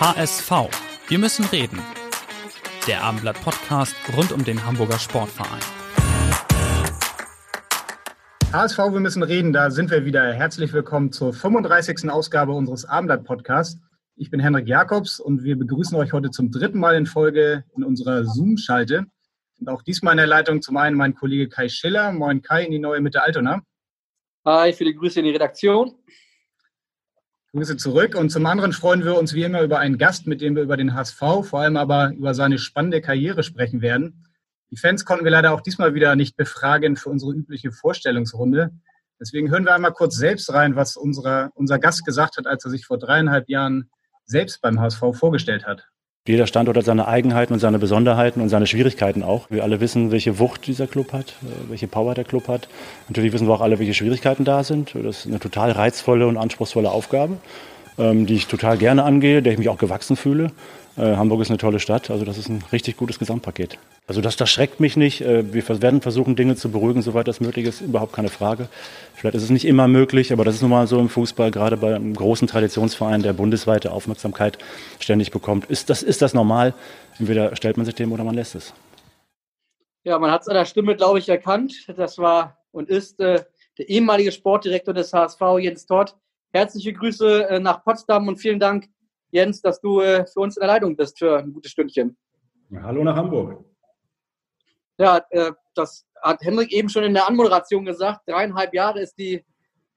HSV. Wir müssen reden. Der Abendblatt Podcast rund um den Hamburger Sportverein. HSV, wir müssen reden. Da sind wir wieder. Herzlich willkommen zur 35. Ausgabe unseres Abendblatt Podcasts. Ich bin Henrik Jakobs und wir begrüßen euch heute zum dritten Mal in Folge in unserer Zoom-Schalte. Und auch diesmal in der Leitung zum einen mein Kollege Kai Schiller. Moin Kai in die neue Mitte Altona. Hi, viele Grüße in die Redaktion. Grüße zurück. Und zum anderen freuen wir uns wie immer über einen Gast, mit dem wir über den HSV, vor allem aber über seine spannende Karriere sprechen werden. Die Fans konnten wir leider auch diesmal wieder nicht befragen für unsere übliche Vorstellungsrunde. Deswegen hören wir einmal kurz selbst rein, was unsere, unser Gast gesagt hat, als er sich vor dreieinhalb Jahren selbst beim HSV vorgestellt hat. Jeder Standort hat seine Eigenheiten und seine Besonderheiten und seine Schwierigkeiten auch. Wir alle wissen, welche Wucht dieser Club hat, äh, welche Power der Club hat. Natürlich wissen wir auch alle, welche Schwierigkeiten da sind. Das ist eine total reizvolle und anspruchsvolle Aufgabe, ähm, die ich total gerne angehe, der ich mich auch gewachsen fühle. Äh, Hamburg ist eine tolle Stadt, also das ist ein richtig gutes Gesamtpaket. Also das, das schreckt mich nicht. Äh, wir werden versuchen, Dinge zu beruhigen, soweit das möglich ist. Überhaupt keine Frage. Vielleicht ist es nicht immer möglich, aber das ist nun mal so im Fußball, gerade bei einem großen Traditionsverein, der bundesweite Aufmerksamkeit ständig bekommt. Ist das, ist das normal? Entweder stellt man sich dem oder man lässt es. Ja, man hat es an der Stimme, glaube ich, erkannt. Das war und ist äh, der ehemalige Sportdirektor des HSV, Jens Todt. Herzliche Grüße äh, nach Potsdam und vielen Dank Jens, dass du äh, für uns in der Leitung bist für ein gutes Stündchen. Ja, hallo nach Hamburg. Ja, äh, das hat Henrik eben schon in der Anmoderation gesagt. Dreieinhalb Jahre ist die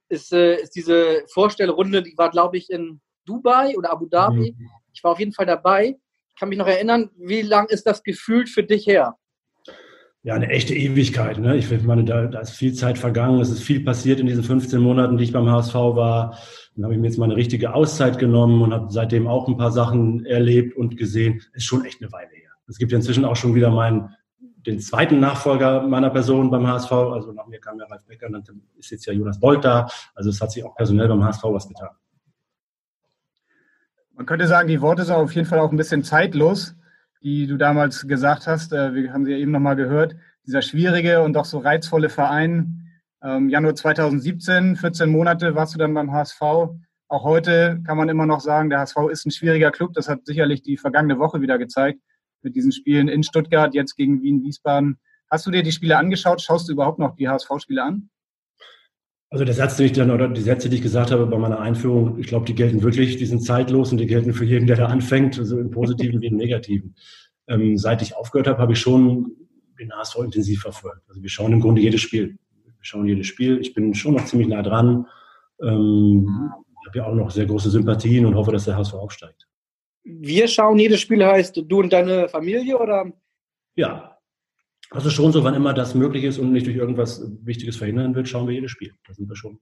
ist, ist diese Vorstellrunde, die war, glaube ich, in Dubai oder Abu Dhabi. Mhm. Ich war auf jeden Fall dabei. Ich kann mich noch erinnern, wie lang ist das gefühlt für dich her? Ja, eine echte Ewigkeit. Ne? Ich meine, da, da ist viel Zeit vergangen. Es ist viel passiert in diesen 15 Monaten, die ich beim HSV war. Dann habe ich mir jetzt mal eine richtige Auszeit genommen und habe seitdem auch ein paar Sachen erlebt und gesehen. Ist schon echt eine Weile her. Es gibt ja inzwischen auch schon wieder meinen, den zweiten Nachfolger meiner Person beim HSV. Also nach mir kam ja Ralf Becker, dann ist jetzt ja Jonas Bolt da. Also es hat sich auch personell beim HSV was getan. Man könnte sagen, die Worte sind auf jeden Fall auch ein bisschen zeitlos die du damals gesagt hast. Äh, wir haben sie ja eben nochmal gehört. Dieser schwierige und doch so reizvolle Verein. Ähm, Januar 2017, 14 Monate warst du dann beim HSV. Auch heute kann man immer noch sagen, der HSV ist ein schwieriger Club. Das hat sicherlich die vergangene Woche wieder gezeigt mit diesen Spielen in Stuttgart, jetzt gegen Wien, Wiesbaden. Hast du dir die Spiele angeschaut? Schaust du überhaupt noch die HSV-Spiele an? Also der Satz, den ich dann, oder die Sätze, die ich gesagt habe bei meiner Einführung, ich glaube, die gelten wirklich, die sind zeitlos und die gelten für jeden, der da anfängt, also im Positiven wie im Negativen. Ähm, seit ich aufgehört habe, habe ich schon den HSV intensiv verfolgt. Also wir schauen im Grunde jedes Spiel. Wir schauen jedes Spiel. Ich bin schon noch ziemlich nah dran. Ähm, ich habe ja auch noch sehr große Sympathien und hoffe, dass der HSV aufsteigt. Wir schauen jedes Spiel heißt du und deine Familie oder? Ja, also schon so, wann immer das möglich ist und nicht durch irgendwas Wichtiges verhindern wird, schauen wir jedes Spiel. Da sind wir schon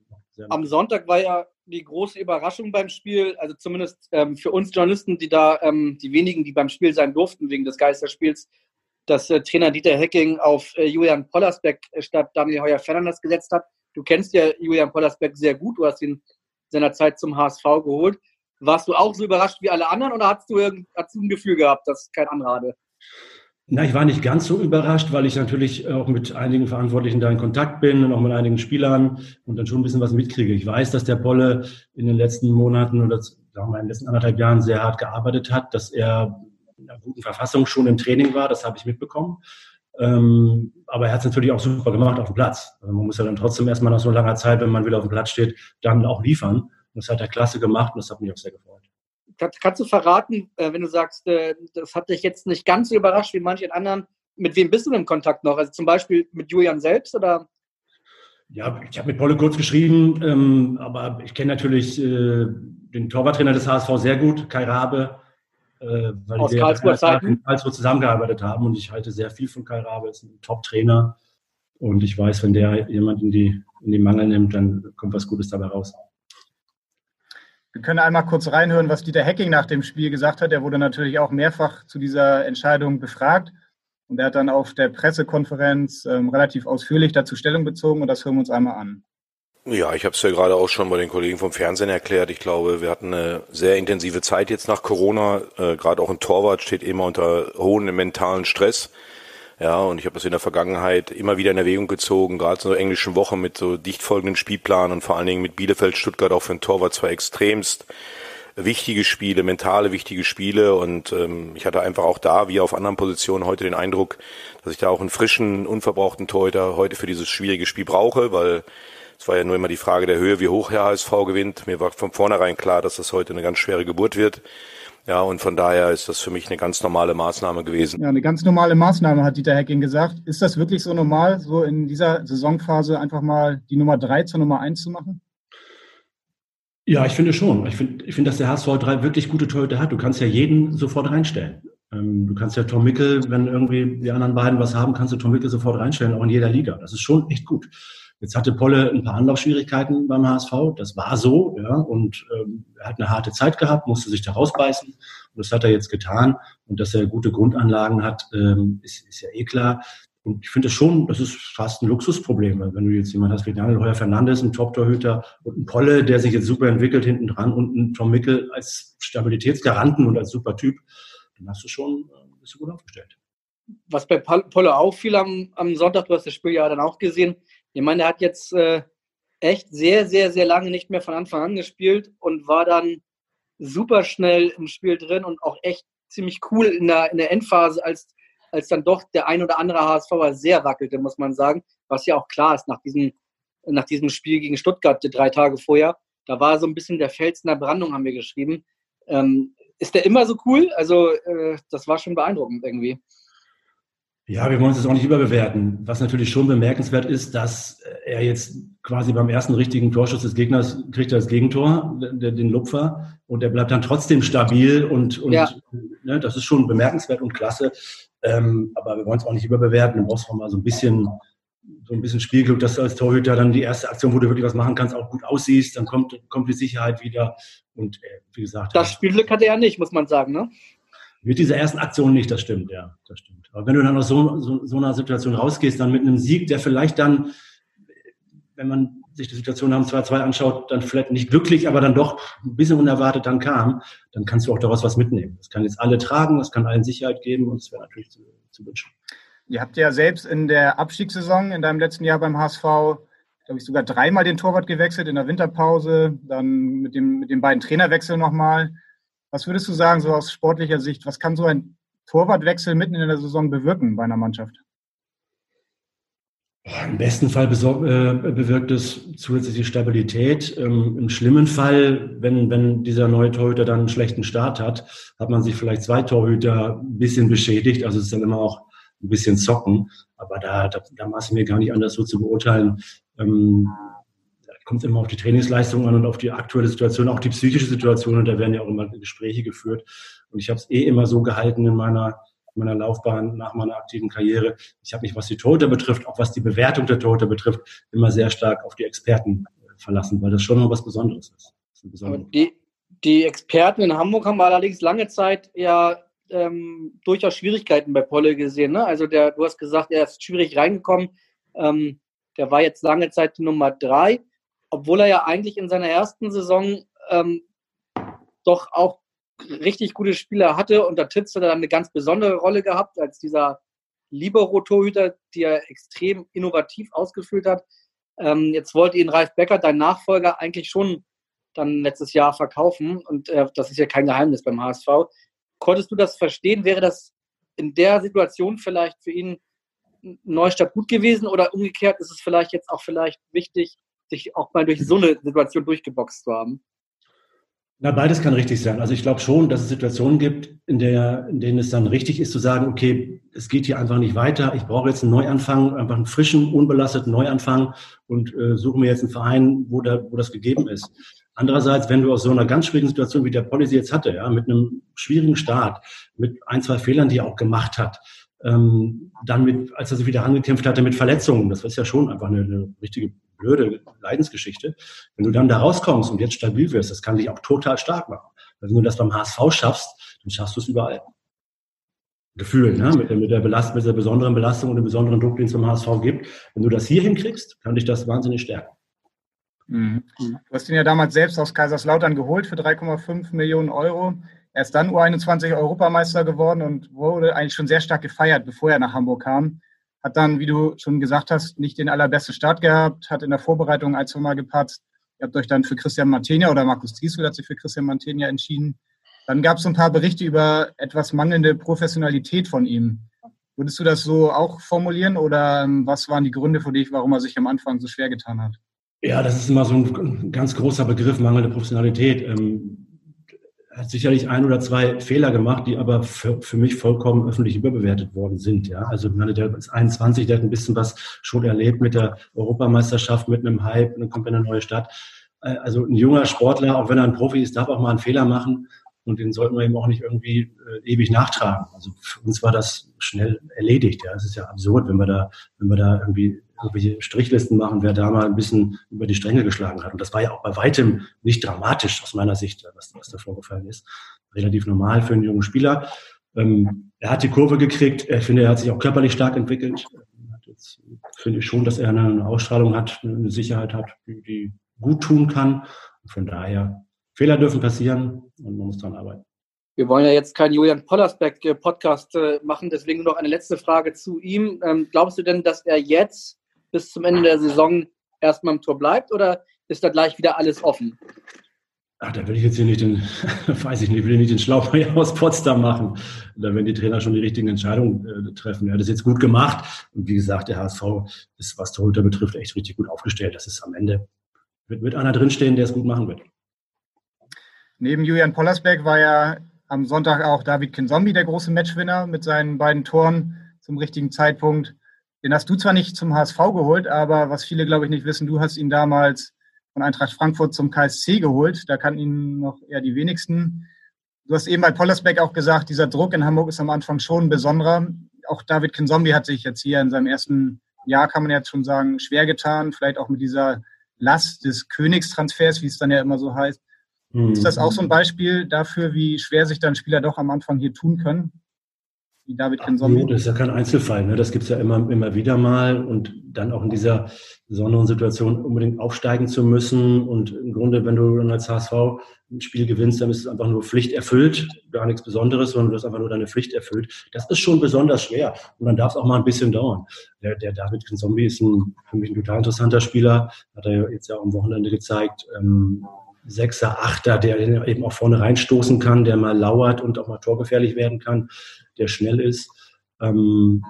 Am Sonntag war ja die große Überraschung beim Spiel, also zumindest ähm, für uns Journalisten, die da, ähm, die wenigen, die beim Spiel sein durften wegen des Geisterspiels, dass äh, Trainer Dieter Hecking auf äh, Julian Pollersbeck statt Daniel Heuer-Fernandes gesetzt hat. Du kennst ja Julian Pollersbeck sehr gut, du hast ihn seiner Zeit zum HSV geholt. Warst du auch so überrascht wie alle anderen oder hast du, hast du ein Gefühl gehabt, dass kein anderer hatte? Na, ich war nicht ganz so überrascht, weil ich natürlich auch mit einigen Verantwortlichen da in Kontakt bin und auch mit einigen Spielern und dann schon ein bisschen was mitkriege. Ich weiß, dass der Bolle in den letzten Monaten oder sagen wir in den letzten anderthalb Jahren sehr hart gearbeitet hat, dass er in einer guten Verfassung schon im Training war, das habe ich mitbekommen. Ähm, aber er hat es natürlich auch super gemacht auf dem Platz. Also man muss ja dann trotzdem erstmal nach so langer Zeit, wenn man wieder auf dem Platz steht, dann auch liefern. Das hat er klasse gemacht und das hat mich auch sehr gefreut. Kannst du verraten, äh, wenn du sagst, äh, das hat dich jetzt nicht ganz so überrascht wie manche anderen, mit wem bist du denn in Kontakt noch? Also zum Beispiel mit Julian selbst oder? Ja, ich habe mit Polle kurz geschrieben, ähm, aber ich kenne natürlich äh, den Torwarttrainer des HSV sehr gut, Kai Rabe, äh, weil Aus wir Karlsruher Zeiten. in Karlsruhe zusammengearbeitet haben und ich halte sehr viel von Kai Rabe, ist ein Top-Trainer und ich weiß, wenn der jemand in die, in die Mangel nimmt, dann kommt was Gutes dabei raus. Wir können einmal kurz reinhören, was Dieter Hecking nach dem Spiel gesagt hat. Er wurde natürlich auch mehrfach zu dieser Entscheidung befragt. Und er hat dann auf der Pressekonferenz ähm, relativ ausführlich dazu Stellung bezogen und das hören wir uns einmal an. Ja, ich habe es ja gerade auch schon bei den Kollegen vom Fernsehen erklärt. Ich glaube, wir hatten eine sehr intensive Zeit jetzt nach Corona. Äh, gerade auch ein Torwart steht immer unter hohem mentalen Stress. Ja, und ich habe das in der Vergangenheit immer wieder in Erwägung gezogen, gerade so englischen Wochen mit so dicht folgenden Spielplan und vor allen Dingen mit Bielefeld, Stuttgart auch für einen Torwart zwar extremst wichtige Spiele, mentale wichtige Spiele und ähm, ich hatte einfach auch da, wie auf anderen Positionen, heute den Eindruck, dass ich da auch einen frischen, unverbrauchten Torhüter heute für dieses schwierige Spiel brauche, weil es war ja nur immer die Frage der Höhe, wie hoch der HSV gewinnt. Mir war von vornherein klar, dass das heute eine ganz schwere Geburt wird. Ja, und von daher ist das für mich eine ganz normale Maßnahme gewesen. Ja, eine ganz normale Maßnahme, hat Dieter Hecking gesagt. Ist das wirklich so normal, so in dieser Saisonphase einfach mal die Nummer drei zur Nummer eins zu machen? Ja, ich finde schon. Ich finde, ich finde, dass der HSV drei wirklich gute Torhüter hat. Du kannst ja jeden sofort reinstellen. Ähm, du kannst ja Tom Mickel, wenn irgendwie die anderen beiden was haben, kannst du Tom Mickel sofort reinstellen, auch in jeder Liga. Das ist schon echt gut. Jetzt hatte Polle ein paar Anlaufschwierigkeiten beim HSV. Das war so, ja. Und ähm, er hat eine harte Zeit gehabt, musste sich da rausbeißen. Und das hat er jetzt getan. Und dass er gute Grundanlagen hat, ähm, ist, ist ja eh klar. Und ich finde schon, das ist fast ein Luxusproblem. Wenn du jetzt jemand hast wie Daniel Heuer Fernandes, ein Top-Torhüter und ein Polle, der sich jetzt super entwickelt hinten dran und ein Tom Mickel als Stabilitätsgaranten und als super Typ, dann hast du schon, äh, bist du gut aufgestellt. Was bei Polle auffiel am, am Sonntag, du hast das Spiel ja dann auch gesehen, ich meine, er hat jetzt äh, echt sehr, sehr, sehr lange nicht mehr von Anfang an gespielt und war dann super schnell im Spiel drin und auch echt ziemlich cool in der, in der Endphase, als als dann doch der ein oder andere HSVer sehr wackelte, muss man sagen. Was ja auch klar ist nach diesem, nach diesem Spiel gegen Stuttgart drei Tage vorher. Da war so ein bisschen der Fels in der Brandung, haben wir geschrieben. Ähm, ist der immer so cool? Also, äh, das war schon beeindruckend irgendwie. Ja, wir wollen es jetzt auch nicht überbewerten. Was natürlich schon bemerkenswert ist, dass er jetzt quasi beim ersten richtigen Torschuss des Gegners kriegt er das Gegentor, den Lupfer, und er bleibt dann trotzdem stabil und, und ja. ne, das ist schon bemerkenswert und klasse. Ähm, aber wir wollen es auch nicht überbewerten. Du brauchst auch mal so ein bisschen, so ein bisschen Spielglück, dass du als Torhüter dann die erste Aktion, wo du wirklich was machen kannst, auch gut aussiehst. Dann kommt, kommt die Sicherheit wieder. Und äh, wie gesagt. Das Spielglück hat er ja nicht, muss man sagen, ne? Mit dieser ersten Aktion nicht, das stimmt, ja, das stimmt. Aber wenn du dann aus so, so, so einer Situation rausgehst, dann mit einem Sieg, der vielleicht dann, wenn man sich die Situation haben 2-2 anschaut, dann vielleicht nicht glücklich, aber dann doch ein bisschen unerwartet dann kam, dann kannst du auch daraus was mitnehmen. Das kann jetzt alle tragen, das kann allen Sicherheit geben und es wäre natürlich zu, zu wünschen. Ihr habt ja selbst in der Abstiegssaison in deinem letzten Jahr beim HSV, glaube ich, sogar dreimal den Torwart gewechselt in der Winterpause, dann mit, dem, mit den beiden Trainerwechseln nochmal. Was würdest du sagen, so aus sportlicher Sicht, was kann so ein Torwartwechsel mitten in der Saison bewirken bei einer Mannschaft? Im besten Fall äh, bewirkt es zusätzliche Stabilität. Ähm, Im schlimmen Fall, wenn, wenn dieser neue Torhüter dann einen schlechten Start hat, hat man sich vielleicht zwei Torhüter ein bisschen beschädigt. Also es ist dann immer auch ein bisschen zocken. Aber da, da, da maße ich mir gar nicht anders so zu beurteilen. Ähm, kommt es immer auf die Trainingsleistung an und auf die aktuelle Situation, auch die psychische Situation. Und da werden ja auch immer Gespräche geführt. Und ich habe es eh immer so gehalten in meiner meiner Laufbahn, nach meiner aktiven Karriere. Ich habe mich, was die Torhüter betrifft, auch was die Bewertung der Torhüter betrifft, immer sehr stark auf die Experten äh, verlassen, weil das schon noch was Besonderes ist. Die, die Experten in Hamburg haben allerdings lange Zeit ja ähm, durchaus Schwierigkeiten bei Polle gesehen. Ne? Also der, du hast gesagt, er ist schwierig reingekommen. Ähm, der war jetzt lange Zeit Nummer drei, obwohl er ja eigentlich in seiner ersten Saison ähm, doch auch richtig gute Spieler hatte und der Titz hat dann eine ganz besondere Rolle gehabt als dieser Libero-Torhüter, die er extrem innovativ ausgefüllt hat. Ähm, jetzt wollte ihn Ralf Becker, dein Nachfolger, eigentlich schon dann letztes Jahr verkaufen und äh, das ist ja kein Geheimnis beim HSV. Konntest du das verstehen? Wäre das in der Situation vielleicht für ihn ein Neustart gut gewesen oder umgekehrt ist es vielleicht jetzt auch vielleicht wichtig, sich auch mal durch so eine Situation durchgeboxt zu haben? Na, beides kann richtig sein. Also ich glaube schon, dass es Situationen gibt, in, der, in denen es dann richtig ist zu sagen, okay, es geht hier einfach nicht weiter. Ich brauche jetzt einen Neuanfang, einfach einen frischen, unbelasteten Neuanfang und äh, suche mir jetzt einen Verein, wo, da, wo das gegeben ist. Andererseits, wenn du aus so einer ganz schwierigen Situation wie der Policy jetzt hatte, ja, mit einem schwierigen Start, mit ein, zwei Fehlern, die er auch gemacht hat, ähm, dann mit, als er sich wieder angekämpft hatte mit Verletzungen, das ist ja schon einfach eine, eine richtige blöde Leidensgeschichte. Wenn du dann da rauskommst und jetzt stabil wirst, das kann dich auch total stark machen. Wenn du das beim HSV schaffst, dann schaffst du es überall. Gefühl, ne? mit, der, mit, der Belast mit der besonderen Belastung und dem besonderen Druck, den es beim HSV gibt. Wenn du das hier hinkriegst, kann dich das wahnsinnig stärken. Mhm. Du hast ihn ja damals selbst aus Kaiserslautern geholt für 3,5 Millionen Euro. Er ist dann U21 Europameister geworden und wurde eigentlich schon sehr stark gefeiert, bevor er nach Hamburg kam. Hat dann, wie du schon gesagt hast, nicht den allerbesten Start gehabt, hat in der Vorbereitung ein, zwei Mal gepatzt. Ihr habt euch dann für Christian Mantenia oder Markus Driesel hat sich für Christian Mantenia entschieden. Dann gab es ein paar Berichte über etwas mangelnde Professionalität von ihm. Würdest du das so auch formulieren oder ähm, was waren die Gründe für dich, warum er sich am Anfang so schwer getan hat? Ja, das ist immer so ein ganz großer Begriff, mangelnde Professionalität. Ähm, hat sicherlich ein oder zwei Fehler gemacht, die aber für, für mich vollkommen öffentlich überbewertet worden sind. Ja, also meine, der ist 21, der hat ein bisschen was schon erlebt mit der Europameisterschaft, mit einem Hype, dann kommt in eine neue Stadt. Äh, also ein junger Sportler, auch wenn er ein Profi ist, darf auch mal einen Fehler machen und den sollten wir eben auch nicht irgendwie äh, ewig nachtragen. Also für uns war das schnell erledigt. Ja, es ist ja absurd, wenn wir da, wenn wir da irgendwie irgendwelche Strichlisten machen, wer da mal ein bisschen über die Stränge geschlagen hat. Und das war ja auch bei weitem nicht dramatisch aus meiner Sicht, was, was da vorgefallen ist. Relativ normal für einen jungen Spieler. Ähm, er hat die Kurve gekriegt. Ich finde, er hat sich auch körperlich stark entwickelt. Jetzt finde ich schon, dass er eine Ausstrahlung hat, eine Sicherheit hat, die, die gut tun kann. Und von daher Fehler dürfen passieren und man muss daran arbeiten. Wir wollen ja jetzt keinen Julian Pollersbeck-Podcast äh, machen, deswegen noch eine letzte Frage zu ihm. Ähm, glaubst du denn, dass er jetzt bis zum Ende der Saison erstmal im Tor bleibt oder ist da gleich wieder alles offen? Ach, da will ich jetzt hier nicht den, weiß ich nicht, will ich nicht den Schlaumeier aus Potsdam machen. Da werden die Trainer schon die richtigen Entscheidungen äh, treffen. Er hat das jetzt gut gemacht. Und wie gesagt, der HSV ist, was Torhüter betrifft, echt richtig gut aufgestellt. Das ist am Ende, wird, wird einer drinstehen, der es gut machen wird. Neben Julian Pollersbeck war ja am Sonntag auch David Kinzombie der große Matchwinner mit seinen beiden Toren zum richtigen Zeitpunkt. Den hast du zwar nicht zum HSV geholt, aber was viele, glaube ich, nicht wissen, du hast ihn damals von Eintracht Frankfurt zum KSC geholt. Da kannten ihn noch eher die wenigsten. Du hast eben bei Pollersbeck auch gesagt, dieser Druck in Hamburg ist am Anfang schon besonderer. Auch David Kinzombie hat sich jetzt hier in seinem ersten Jahr, kann man jetzt schon sagen, schwer getan. Vielleicht auch mit dieser Last des Königstransfers, wie es dann ja immer so heißt. Mhm. Ist das auch so ein Beispiel dafür, wie schwer sich dann Spieler doch am Anfang hier tun können? Wie David Kinzombie? Das ist ja kein Einzelfall. Ne? Das gibt es ja immer, immer wieder mal. Und dann auch in dieser besonderen Situation unbedingt aufsteigen zu müssen. Und im Grunde, wenn du dann als HSV ein Spiel gewinnst, dann ist es einfach nur Pflicht erfüllt. Gar nichts Besonderes, sondern du hast einfach nur deine Pflicht erfüllt. Das ist schon besonders schwer. Und dann darf es auch mal ein bisschen dauern. Der, der David Kinzombie ist ein, für mich ein total interessanter Spieler. Hat er jetzt ja am Wochenende gezeigt. Ähm, Sechser, Achter, der eben auch vorne reinstoßen kann, der mal lauert und auch mal torgefährlich werden kann, der schnell ist. Ähm,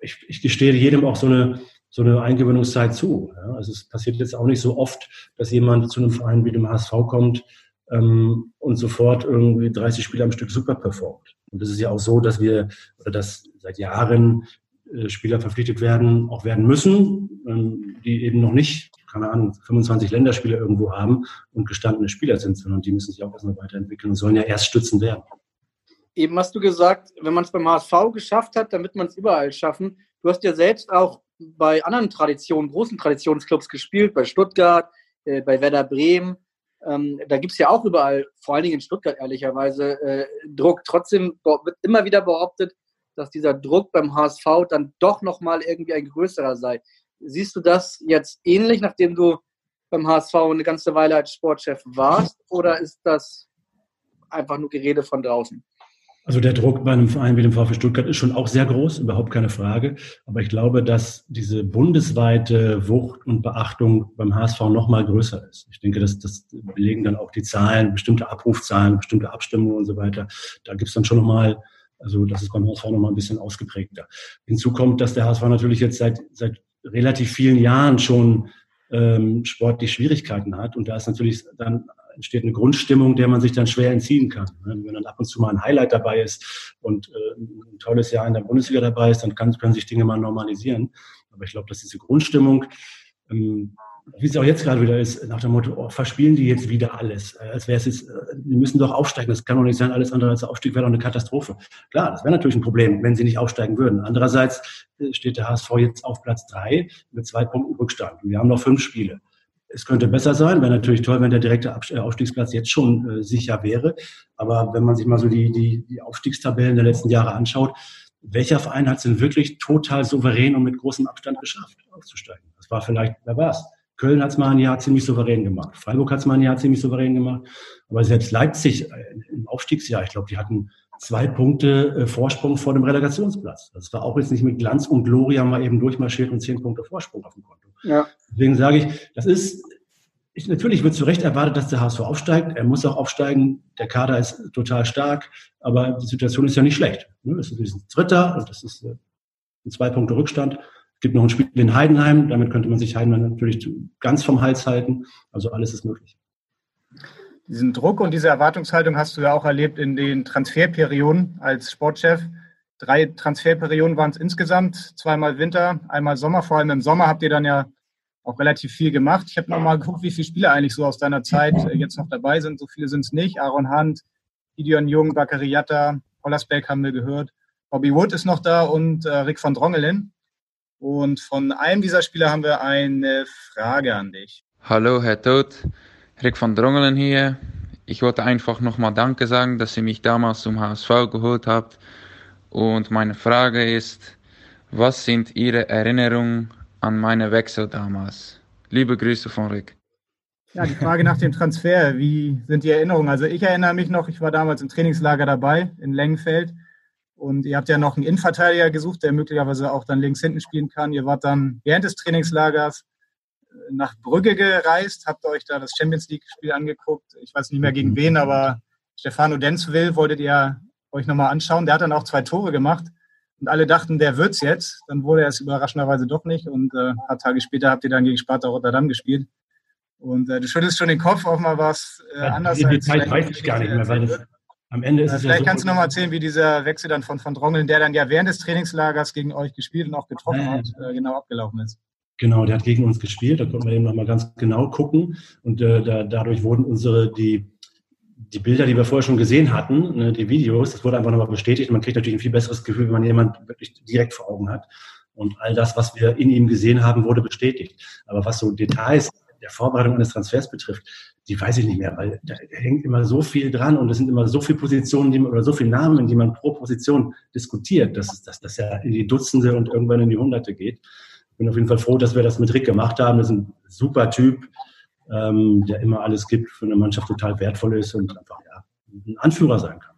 ich, ich gestehe jedem auch so eine, so eine Eingewöhnungszeit zu. Ja? Also es passiert jetzt auch nicht so oft, dass jemand zu einem Verein wie dem HSV kommt ähm, und sofort irgendwie 30 Spiele am Stück super performt. Und es ist ja auch so, dass wir, oder dass seit Jahren äh, Spieler verpflichtet werden, auch werden müssen, ähm, die eben noch nicht keine Ahnung, 25 Länderspiele irgendwo haben und gestandene Spieler sind, sondern die müssen sich auch erstmal weiterentwickeln und sollen ja erst stützen werden. Eben hast du gesagt, wenn man es beim HSV geschafft hat, wird man es überall schaffen. Du hast ja selbst auch bei anderen Traditionen, großen Traditionsclubs gespielt, bei Stuttgart, äh, bei Werder Bremen. Ähm, da gibt es ja auch überall, vor allen Dingen in Stuttgart ehrlicherweise, äh, Druck. Trotzdem wird immer wieder behauptet, dass dieser Druck beim HSV dann doch nochmal irgendwie ein größerer sei. Siehst du das jetzt ähnlich, nachdem du beim HSV eine ganze Weile als Sportchef warst, oder ist das einfach nur Gerede von draußen? Also der Druck bei einem Verein wie dem VfB Stuttgart ist schon auch sehr groß, überhaupt keine Frage. Aber ich glaube, dass diese bundesweite Wucht und Beachtung beim HSV noch mal größer ist. Ich denke, dass das belegen dann auch die Zahlen, bestimmte Abrufzahlen, bestimmte Abstimmungen und so weiter. Da gibt es dann schon noch mal, also das ist beim HSV noch mal ein bisschen ausgeprägter. Hinzu kommt, dass der HSV natürlich jetzt seit, seit relativ vielen Jahren schon ähm, sportlich Schwierigkeiten hat. Und da ist natürlich dann entsteht eine Grundstimmung, der man sich dann schwer entziehen kann. Ne? Wenn dann ab und zu mal ein Highlight dabei ist und äh, ein tolles Jahr in der Bundesliga dabei ist, dann kann, können sich Dinge mal normalisieren. Aber ich glaube, dass diese Grundstimmung ähm, wie es auch jetzt gerade wieder ist, nach dem Motto, oh, verspielen die jetzt wieder alles, äh, als wäre es jetzt, äh, die müssen doch aufsteigen, das kann doch nicht sein, alles andere als Aufstieg wäre doch eine Katastrophe. Klar, das wäre natürlich ein Problem, wenn sie nicht aufsteigen würden. Andererseits äh, steht der HSV jetzt auf Platz drei mit zwei Punkten Rückstand. wir haben noch fünf Spiele. Es könnte besser sein, wäre natürlich toll, wenn der direkte Aufstiegsplatz jetzt schon sicher wäre. Aber wenn man sich mal so die, die, die Aufstiegstabellen der letzten Jahre anschaut, welcher Verein hat es denn wirklich total souverän und mit großem Abstand geschafft, aufzusteigen? Das war vielleicht, wer war es? Köln hat es mal ein Jahr ziemlich souverän gemacht. Freiburg hat es mal ein Jahr ziemlich souverän gemacht. Aber selbst Leipzig äh, im Aufstiegsjahr, ich glaube, die hatten zwei Punkte äh, Vorsprung vor dem Relegationsplatz. Das war auch jetzt nicht mit Glanz und Gloria mal eben durchmarschiert und zehn Punkte Vorsprung auf dem Konto. Ja. Deswegen sage ich, das ist, ich, natürlich wird zu Recht erwartet, dass der HSV aufsteigt. Er muss auch aufsteigen. Der Kader ist total stark, aber die Situation ist ja nicht schlecht. Ne? Es ist ein Dritter und das ist äh, ein zwei Punkte Rückstand gibt noch ein Spiel in Heidenheim, damit könnte man sich Heidenheim natürlich ganz vom Hals halten. Also alles ist möglich. Diesen Druck und diese Erwartungshaltung hast du ja auch erlebt in den Transferperioden als Sportchef. Drei Transferperioden waren es insgesamt, zweimal Winter, einmal Sommer. Vor allem im Sommer habt ihr dann ja auch relativ viel gemacht. Ich habe nochmal geguckt, wie viele Spieler eigentlich so aus deiner Zeit äh, jetzt noch dabei sind. So viele sind es nicht. Aaron Hunt, Gideon Jung, Bakary Yatta, Hollersbeck haben wir gehört. Bobby Wood ist noch da und äh, Rick van Drongelen. Und von einem dieser Spieler haben wir eine Frage an dich. Hallo, Herr Tod. Rick van Drongelen hier. Ich wollte einfach nochmal Danke sagen, dass ihr mich damals zum HSV geholt habt. Und meine Frage ist, was sind Ihre Erinnerungen an meine Wechsel damals? Liebe Grüße von Rick. Ja, die Frage nach dem Transfer, wie sind die Erinnerungen? Also ich erinnere mich noch, ich war damals im Trainingslager dabei in Lengenfeld und ihr habt ja noch einen Innenverteidiger gesucht, der möglicherweise auch dann links hinten spielen kann. Ihr wart dann während des Trainingslagers äh, nach Brügge gereist, habt euch da das Champions League-Spiel angeguckt. Ich weiß nicht mehr gegen wen, aber Stefano Denzwil wolltet ihr euch nochmal anschauen. Der hat dann auch zwei Tore gemacht und alle dachten, der wird's jetzt. Dann wurde er es überraschenderweise doch nicht und äh, ein paar Tage später habt ihr dann gegen Sparta Rotterdam gespielt. Und äh, du schüttelst schon den Kopf, auch mal was äh, anders. Die Details weiß ich gar nicht mehr, weil das, am Ende ist ja, es Vielleicht ja so kannst du noch mal erzählen, wie dieser Wechsel dann von Van Drongeln, der dann ja während des Trainingslagers gegen euch gespielt und auch getroffen ja, hat, äh, genau abgelaufen ist. Genau, der hat gegen uns gespielt, da konnten wir eben noch mal ganz genau gucken und äh, da, dadurch wurden unsere, die, die Bilder, die wir vorher schon gesehen hatten, ne, die Videos, das wurde einfach nochmal bestätigt. Man kriegt natürlich ein viel besseres Gefühl, wenn man jemanden wirklich direkt vor Augen hat. Und all das, was wir in ihm gesehen haben, wurde bestätigt. Aber was so Details der Vorbereitung eines Transfers betrifft, die weiß ich nicht mehr, weil da hängt immer so viel dran und es sind immer so viele Positionen die, oder so viele Namen, die man pro Position diskutiert, dass, das ja in die Dutzende und irgendwann in die Hunderte geht. Ich bin auf jeden Fall froh, dass wir das mit Rick gemacht haben. Das ist ein super Typ, ähm, der immer alles gibt, für eine Mannschaft total wertvoll ist und einfach ja, ein Anführer sein kann.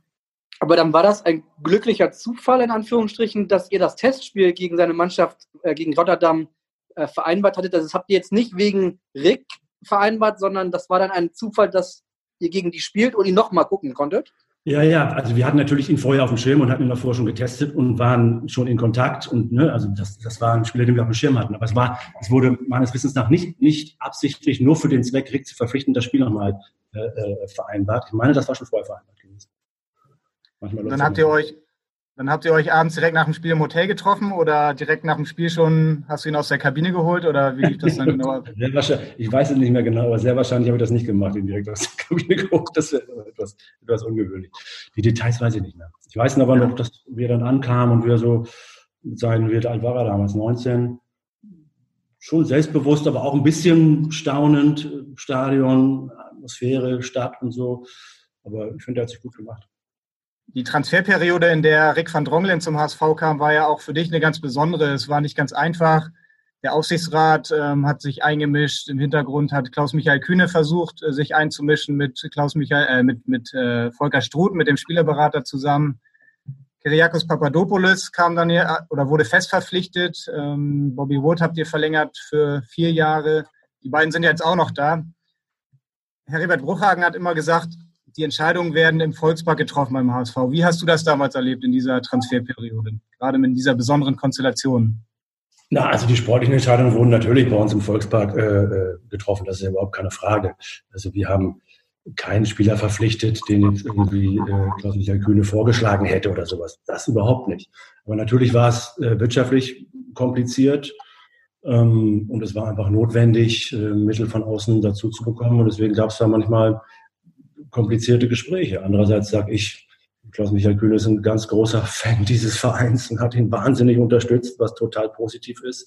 Aber dann war das ein glücklicher Zufall, in Anführungsstrichen, dass ihr das Testspiel gegen seine Mannschaft, äh, gegen Rotterdam, äh, vereinbart hattet. Das habt ihr jetzt nicht wegen Rick vereinbart, sondern das war dann ein Zufall, dass ihr gegen die spielt und ihn nochmal gucken konntet? Ja, ja, also wir hatten natürlich ihn vorher auf dem Schirm und hatten ihn davor schon getestet und waren schon in Kontakt und ne, also das, das war ein Spieler, den wir auf dem Schirm hatten. Aber es war, es wurde meines Wissens nach nicht, nicht absichtlich nur für den Zweck, Rick zu verpflichten, das Spiel nochmal äh, äh, vereinbart. Ich meine, das war schon vorher vereinbart gewesen. Manchmal dann habt ihr euch dann habt ihr euch abends direkt nach dem Spiel im Hotel getroffen oder direkt nach dem Spiel schon, hast du ihn aus der Kabine geholt oder wie lief das dann genau ab? ich weiß es nicht mehr genau, aber sehr wahrscheinlich habe ich das nicht gemacht, ihn direkt aus der Kabine geholt. Das wäre etwas, etwas ungewöhnlich. Die Details weiß ich nicht mehr. Ich weiß aber noch, dass wir dann ankamen und wir so sein, wie alt war er damals, 19, schon selbstbewusst, aber auch ein bisschen staunend, Stadion, Atmosphäre, Stadt und so. Aber ich finde, er hat sich gut gemacht. Die Transferperiode, in der Rick van Drongelen zum HSV kam, war ja auch für dich eine ganz besondere. Es war nicht ganz einfach. Der Aufsichtsrat ähm, hat sich eingemischt. Im Hintergrund hat Klaus-Michael Kühne versucht, äh, sich einzumischen mit Klaus Michael, äh, mit, mit äh, Volker Struth, mit dem Spielerberater zusammen. Kyriakos Papadopoulos kam dann hier oder wurde fest verpflichtet. Ähm, Bobby Wood habt ihr verlängert für vier Jahre. Die beiden sind jetzt auch noch da. Herr Herbert Bruchhagen hat immer gesagt, die Entscheidungen werden im Volkspark getroffen beim HSV. Wie hast du das damals erlebt in dieser Transferperiode, gerade in dieser besonderen Konstellation? Na, also die sportlichen Entscheidungen wurden natürlich bei uns im Volkspark äh, äh, getroffen. Das ist ja überhaupt keine Frage. Also wir haben keinen Spieler verpflichtet, den jetzt irgendwie äh, Klaus-Michael Kühne vorgeschlagen hätte oder sowas. Das überhaupt nicht. Aber natürlich war es äh, wirtschaftlich kompliziert. Ähm, und es war einfach notwendig, äh, Mittel von außen dazu zu bekommen. Und deswegen gab es da manchmal komplizierte Gespräche. Andererseits sage ich, Klaus-Michael Kühn ist ein ganz großer Fan dieses Vereins und hat ihn wahnsinnig unterstützt, was total positiv ist.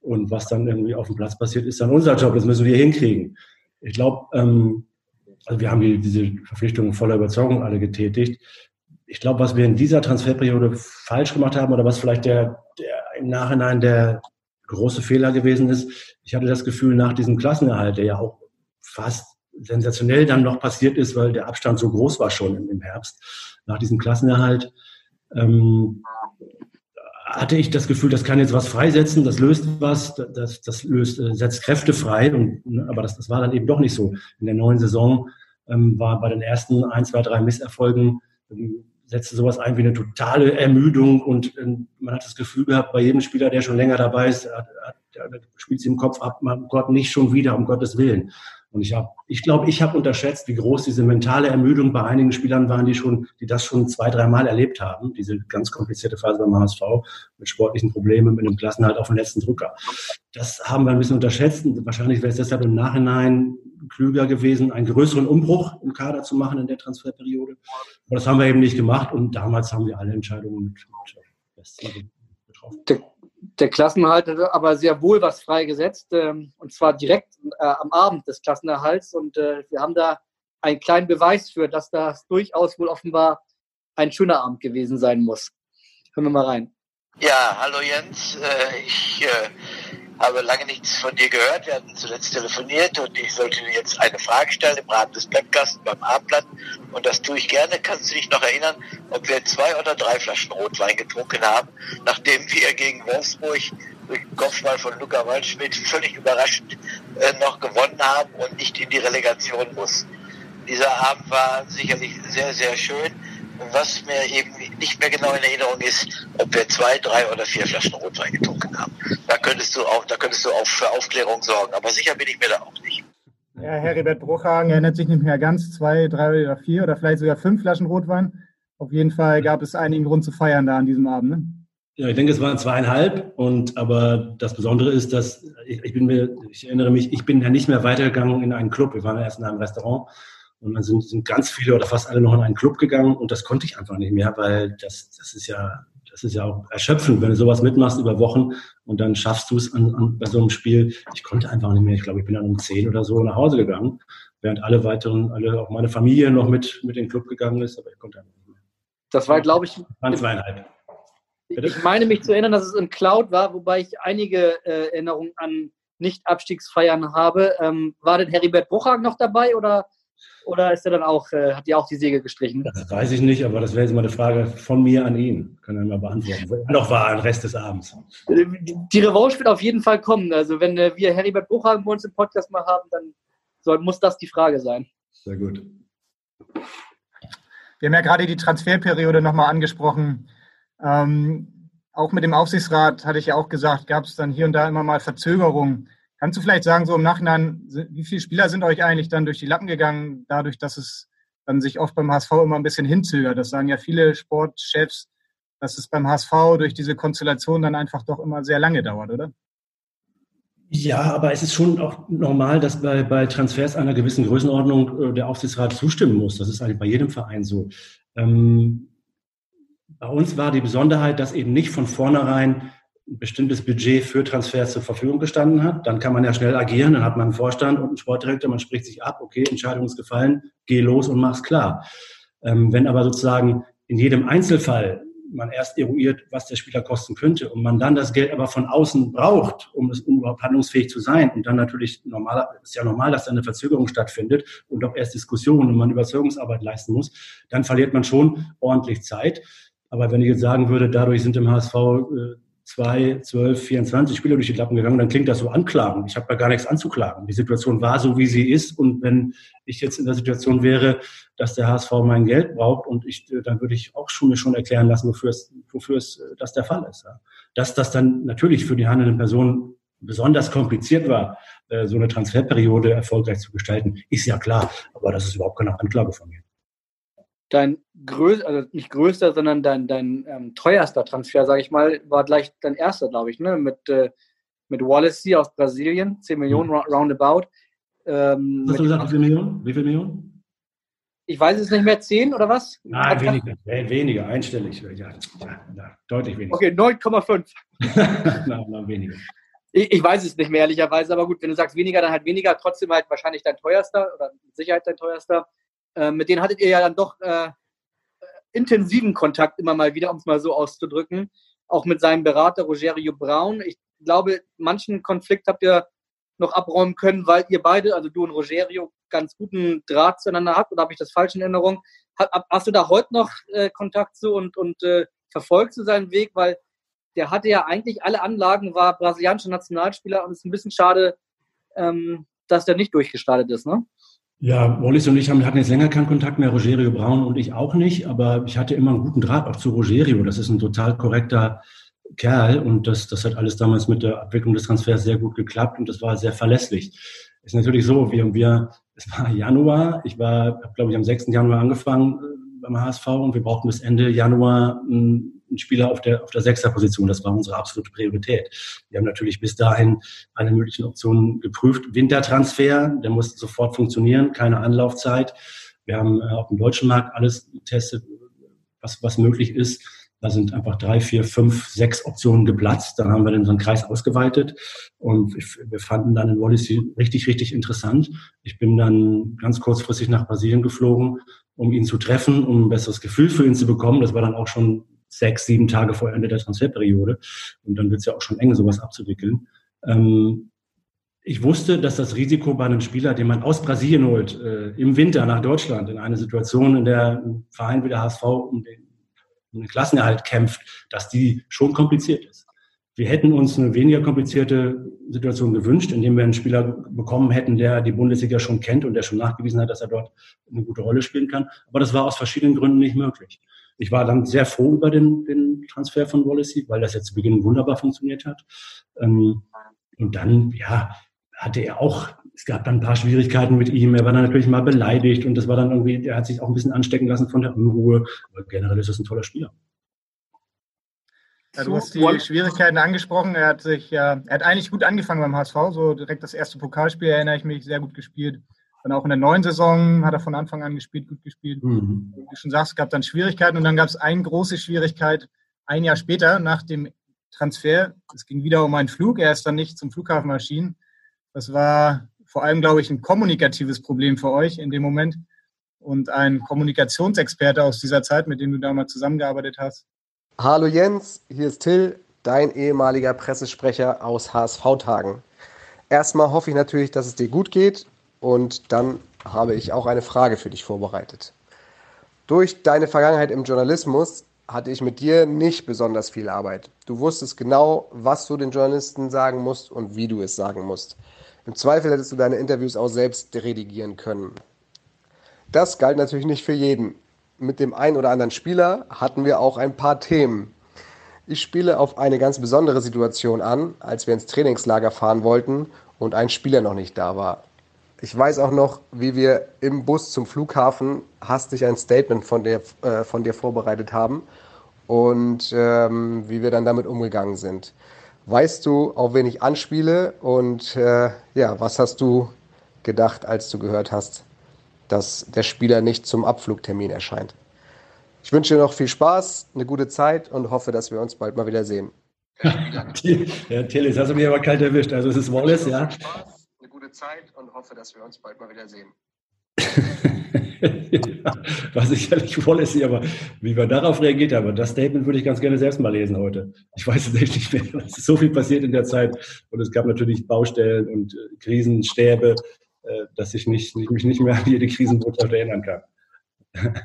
Und was dann irgendwie auf dem Platz passiert, ist dann unser Job. Das müssen wir hinkriegen. Ich glaube, ähm, also wir haben die, diese Verpflichtungen voller Überzeugung alle getätigt. Ich glaube, was wir in dieser Transferperiode falsch gemacht haben oder was vielleicht der, der im Nachhinein der große Fehler gewesen ist, ich hatte das Gefühl, nach diesem Klassenerhalt, der ja auch fast sensationell dann noch passiert ist, weil der Abstand so groß war schon im, Herbst, nach diesem Klassenerhalt, ähm, hatte ich das Gefühl, das kann jetzt was freisetzen, das löst was, das, das löst, äh, setzt Kräfte frei. Und, ne, aber das, das war dann eben doch nicht so. In der neuen Saison ähm, war bei den ersten ein, zwei, drei Misserfolgen ähm, setzte sowas ein wie eine totale Ermüdung und ähm, man hat das Gefühl gehabt, bei jedem Spieler, der schon länger dabei ist, hat, hat, spielt sie im Kopf ab, man Gott nicht schon wieder, um Gottes Willen. Und ich habe, ich glaube, ich habe unterschätzt, wie groß diese mentale Ermüdung bei einigen Spielern waren, die schon, die das schon zwei, dreimal erlebt haben. Diese ganz komplizierte Phase beim HSV mit sportlichen Problemen, mit einem Klassenhalt auf den letzten Drücker. Das haben wir ein bisschen unterschätzt. Und wahrscheinlich wäre es deshalb im Nachhinein klüger gewesen, einen größeren Umbruch im Kader zu machen in der Transferperiode. Aber das haben wir eben nicht gemacht. Und damals haben wir alle Entscheidungen mit, mit getroffen der Klassenhalt hatte aber sehr wohl was freigesetzt, ähm, und zwar direkt äh, am Abend des Klassenerhalts. Und äh, wir haben da einen kleinen Beweis für, dass das durchaus wohl offenbar ein schöner Abend gewesen sein muss. Hören wir mal rein. Ja, hallo Jens. Äh, ich äh, habe lange nichts von dir gehört. Wir hatten zuletzt telefoniert und ich sollte dir jetzt eine Frage stellen im Rahmen des Podcasts beim Abendblatt. Und das tue ich gerne. Kannst du dich noch erinnern, ob wir zwei oder drei Flaschen Rotwein getrunken haben, nachdem wir gegen Wolfsburg durch den Kopfball von Luca Waldschmidt völlig überraschend äh, noch gewonnen haben und nicht in die Relegation mussten. Dieser Abend war sicherlich sehr, sehr schön. Und was mir eben nicht mehr genau in Erinnerung ist, ob wir zwei, drei oder vier Flaschen Rotwein getrunken haben. Da könntest du auch, da könntest du auch für Aufklärung sorgen. Aber sicher bin ich mir da auch nicht. Ja, Heribert Bruchhagen erinnert sich nicht mehr ganz. Zwei, drei oder vier oder vielleicht sogar fünf Flaschen Rotwein. Auf jeden Fall gab es einigen Grund zu feiern da an diesem Abend. Ne? Ja, ich denke, es waren zweieinhalb. Und aber das Besondere ist, dass ich, ich bin mir, ich erinnere mich, ich bin ja nicht mehr weitergegangen in einen Club. Wir waren erst in einem Restaurant und dann sind, sind ganz viele oder fast alle noch in einen Club gegangen und das konnte ich einfach nicht mehr, weil das, das ist ja, das ist ja auch erschöpfend, wenn du sowas mitmachst über Wochen und dann schaffst du es an, an, bei so einem Spiel. Ich konnte einfach nicht mehr. Ich glaube, ich bin dann um zehn oder so nach Hause gegangen, während alle weiteren, alle, auch meine Familie noch mit, mit in den Club gegangen ist, aber ich konnte einfach nicht mehr. Das war, glaube ich. Waren zweieinhalb. Bitte? Ich meine mich zu erinnern, dass es im Cloud war, wobei ich einige äh, Erinnerungen an Nicht-Abstiegsfeiern habe. Ähm, war denn Heribert Bruchhagen noch dabei oder oder ist er dann auch, äh, hat die auch die Segel gestrichen? Das weiß ich nicht, aber das wäre jetzt mal eine Frage von mir an ihn. Kann er mal beantworten. Wo er noch war, den Rest des Abends. Die Revanche wird auf jeden Fall kommen. Also, wenn äh, wir Heribert Buchhagen bei uns im Podcast mal haben, dann soll, muss das die Frage sein. Sehr gut. Wir haben ja gerade die Transferperiode nochmal angesprochen. Ähm, auch mit dem Aufsichtsrat hatte ich ja auch gesagt, gab es dann hier und da immer mal Verzögerungen. Kannst du vielleicht sagen, so im Nachhinein, wie viele Spieler sind euch eigentlich dann durch die Lappen gegangen, dadurch, dass es dann sich oft beim HSV immer ein bisschen hinzögert? Das sagen ja viele Sportchefs, dass es beim HSV durch diese Konstellation dann einfach doch immer sehr lange dauert, oder? Ja, aber es ist schon auch normal, dass bei, bei Transfers einer gewissen Größenordnung äh, der Aufsichtsrat zustimmen muss. Das ist eigentlich bei jedem Verein so. Ähm, bei uns war die Besonderheit, dass eben nicht von vornherein ein bestimmtes Budget für Transfers zur Verfügung gestanden hat, dann kann man ja schnell agieren, dann hat man einen Vorstand und einen Sportdirektor, man spricht sich ab, okay, Entscheidung ist gefallen, geh los und mach's klar. Ähm, wenn aber sozusagen in jedem Einzelfall man erst eruiert, was der Spieler kosten könnte und man dann das Geld aber von außen braucht, um es überhaupt handlungsfähig zu sein und dann natürlich normal, ist ja normal, dass da eine Verzögerung stattfindet und auch erst Diskussionen und man Überzeugungsarbeit leisten muss, dann verliert man schon ordentlich Zeit. Aber wenn ich jetzt sagen würde, dadurch sind im HSV äh, zwei, zwölf, 24 Spieler durch die Lappen gegangen, dann klingt das so anklagen. Ich habe da gar nichts anzuklagen. Die Situation war so, wie sie ist. Und wenn ich jetzt in der Situation wäre, dass der HSV mein Geld braucht und ich, dann würde ich auch schon mir schon erklären lassen, wofür es, wofür es das der Fall ist. Dass das dann natürlich für die handelnden Personen besonders kompliziert war, äh, so eine Transferperiode erfolgreich zu gestalten, ist ja klar. Aber das ist überhaupt keine Anklage von mir dein größter, also nicht größter, sondern dein, dein ähm, teuerster Transfer, sage ich mal, war gleich dein erster, glaube ich, ne? Mit äh, mit Wallace hier aus Brasilien, 10 Millionen mhm. roundabout. Ähm, Hast du gesagt, wie viel Millionen? Wie viel Millionen? Ich weiß es nicht mehr, 10 oder was? Nein, weniger, weniger, einstellig. Ja, ja, ja deutlich weniger. Okay, 9,5. nein, nein, weniger. Ich, ich, weiß es nicht mehr, ehrlicherweise, aber gut, wenn du sagst weniger, dann halt weniger, trotzdem halt wahrscheinlich dein teuerster oder mit Sicherheit dein teuerster. Äh, mit denen hattet ihr ja dann doch äh, intensiven Kontakt immer mal wieder, um es mal so auszudrücken. Auch mit seinem Berater Rogerio Braun. Ich glaube, manchen Konflikt habt ihr noch abräumen können, weil ihr beide, also du und Rogerio, ganz guten Draht zueinander habt. Oder habe ich das falsch in Erinnerung? Hast du da heute noch äh, Kontakt zu und, und äh, verfolgst du seinen Weg? Weil der hatte ja eigentlich alle Anlagen, war brasilianischer Nationalspieler und es ist ein bisschen schade, ähm, dass der nicht durchgestartet ist, ne? Ja, Wallis und ich haben, hatten jetzt länger keinen Kontakt mehr, Rogerio Braun und ich auch nicht, aber ich hatte immer einen guten Draht auch zu Rogerio. Das ist ein total korrekter Kerl und das, das hat alles damals mit der Abwicklung des Transfers sehr gut geklappt und das war sehr verlässlich. Ist natürlich so, wir, wir es war Januar, ich war, glaube ich am 6. Januar angefangen äh, beim HSV und wir brauchten bis Ende Januar einen, einen Spieler auf der, auf der Sechserposition. Das war unsere absolute Priorität. Wir haben natürlich bis dahin alle möglichen Optionen geprüft. Wintertransfer, der muss sofort funktionieren, keine Anlaufzeit. Wir haben äh, auf dem deutschen Markt alles getestet, was, was möglich ist. Da sind einfach drei, vier, fünf, sechs Optionen geplatzt. Dann haben wir den so einen Kreis ausgeweitet und wir fanden dann in Wallis richtig, richtig interessant. Ich bin dann ganz kurzfristig nach Brasilien geflogen, um ihn zu treffen, um ein besseres Gefühl für ihn zu bekommen. Das war dann auch schon sechs, sieben Tage vor Ende der Transferperiode. Und dann wird es ja auch schon eng, sowas abzuwickeln. Ähm, ich wusste, dass das Risiko bei einem Spieler, den man aus Brasilien holt, äh, im Winter nach Deutschland, in eine Situation, in der ein Verein wie der HSV um den um den Klassenerhalt kämpft, dass die schon kompliziert ist. Wir hätten uns eine weniger komplizierte Situation gewünscht, indem wir einen Spieler bekommen hätten, der die Bundesliga schon kennt und der schon nachgewiesen hat, dass er dort eine gute Rolle spielen kann. Aber das war aus verschiedenen Gründen nicht möglich. Ich war dann sehr froh über den, den Transfer von Wallacey, weil das jetzt zu Beginn wunderbar funktioniert hat. Ähm, und dann, ja, hatte er auch es gab dann ein paar Schwierigkeiten mit ihm. Er war dann natürlich mal beleidigt und das war dann irgendwie, er hat sich auch ein bisschen anstecken lassen von der Unruhe. Aber generell ist es ein toller Spieler. Ja, du hast die Schwierigkeiten angesprochen. Er hat sich, ja, er hat eigentlich gut angefangen beim HSV. So direkt das erste Pokalspiel erinnere ich mich sehr gut gespielt. Dann auch in der neuen Saison hat er von Anfang an gespielt, gut gespielt. Mhm. Wie du schon sagst, es gab dann Schwierigkeiten und dann gab es eine große Schwierigkeit ein Jahr später nach dem Transfer. Es ging wieder um einen Flug. Er ist dann nicht zum Flughafen erschienen. Das war vor allem, glaube ich, ein kommunikatives Problem für euch in dem Moment und ein Kommunikationsexperte aus dieser Zeit, mit dem du damals zusammengearbeitet hast. Hallo Jens, hier ist Till, dein ehemaliger Pressesprecher aus HSV-Tagen. Erstmal hoffe ich natürlich, dass es dir gut geht und dann habe ich auch eine Frage für dich vorbereitet. Durch deine Vergangenheit im Journalismus hatte ich mit dir nicht besonders viel Arbeit. Du wusstest genau, was du den Journalisten sagen musst und wie du es sagen musst. Im Zweifel hättest du deine Interviews auch selbst redigieren können. Das galt natürlich nicht für jeden. Mit dem einen oder anderen Spieler hatten wir auch ein paar Themen. Ich spiele auf eine ganz besondere Situation an, als wir ins Trainingslager fahren wollten und ein Spieler noch nicht da war. Ich weiß auch noch, wie wir im Bus zum Flughafen hastig ein Statement von dir, äh, von dir vorbereitet haben und ähm, wie wir dann damit umgegangen sind weißt du, auf wen ich anspiele und äh, ja, was hast du gedacht, als du gehört hast, dass der Spieler nicht zum Abflugtermin erscheint? Ich wünsche dir noch viel Spaß, eine gute Zeit und hoffe, dass wir uns bald mal wieder sehen. ja, Till, jetzt hast du mich aber kalt erwischt. Also es ist Wallace, ja. Gute Zeit und hoffe, dass wir uns bald mal wieder sehen. ja, war sicherlich Wallace, aber wie wir darauf reagiert haben, das Statement würde ich ganz gerne selbst mal lesen heute. Ich weiß es echt nicht mehr. Es ist so viel passiert in der Zeit und es gab natürlich Baustellen und äh, Krisenstäbe, äh, dass ich nicht, mich nicht mehr an jede Krisenbotschaft erinnern kann.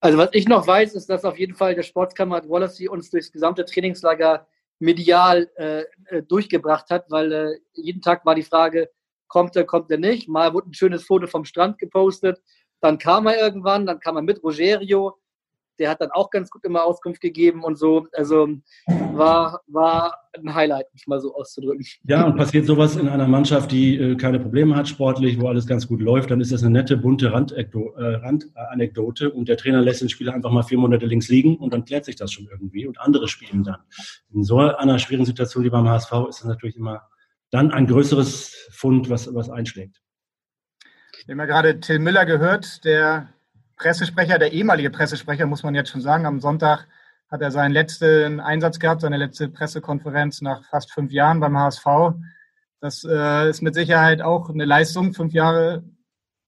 Also was ich noch weiß, ist, dass auf jeden Fall der Sportskamerad Wallace uns durchs gesamte Trainingslager medial äh, äh, durchgebracht hat, weil äh, jeden Tag war die Frage, kommt er, kommt er nicht. Mal wurde ein schönes Foto vom Strand gepostet, dann kam er irgendwann, dann kam er mit Rogerio, der hat dann auch ganz gut immer Auskunft gegeben und so. Also war, war ein Highlight, mich mal so auszudrücken. Ja, und passiert sowas in einer Mannschaft, die äh, keine Probleme hat sportlich, wo alles ganz gut läuft, dann ist das eine nette, bunte Randanekdote äh, Rand und der Trainer lässt den Spieler einfach mal vier Monate links liegen und dann klärt sich das schon irgendwie und andere spielen dann. In so einer schwierigen Situation wie beim HSV ist das natürlich immer dann ein größeres Fund, was, was einschlägt. Wir haben ja gerade Till Müller gehört, der Pressesprecher, der ehemalige Pressesprecher, muss man jetzt schon sagen. Am Sonntag hat er seinen letzten Einsatz gehabt, seine letzte Pressekonferenz nach fast fünf Jahren beim HSV. Das äh, ist mit Sicherheit auch eine Leistung, fünf Jahre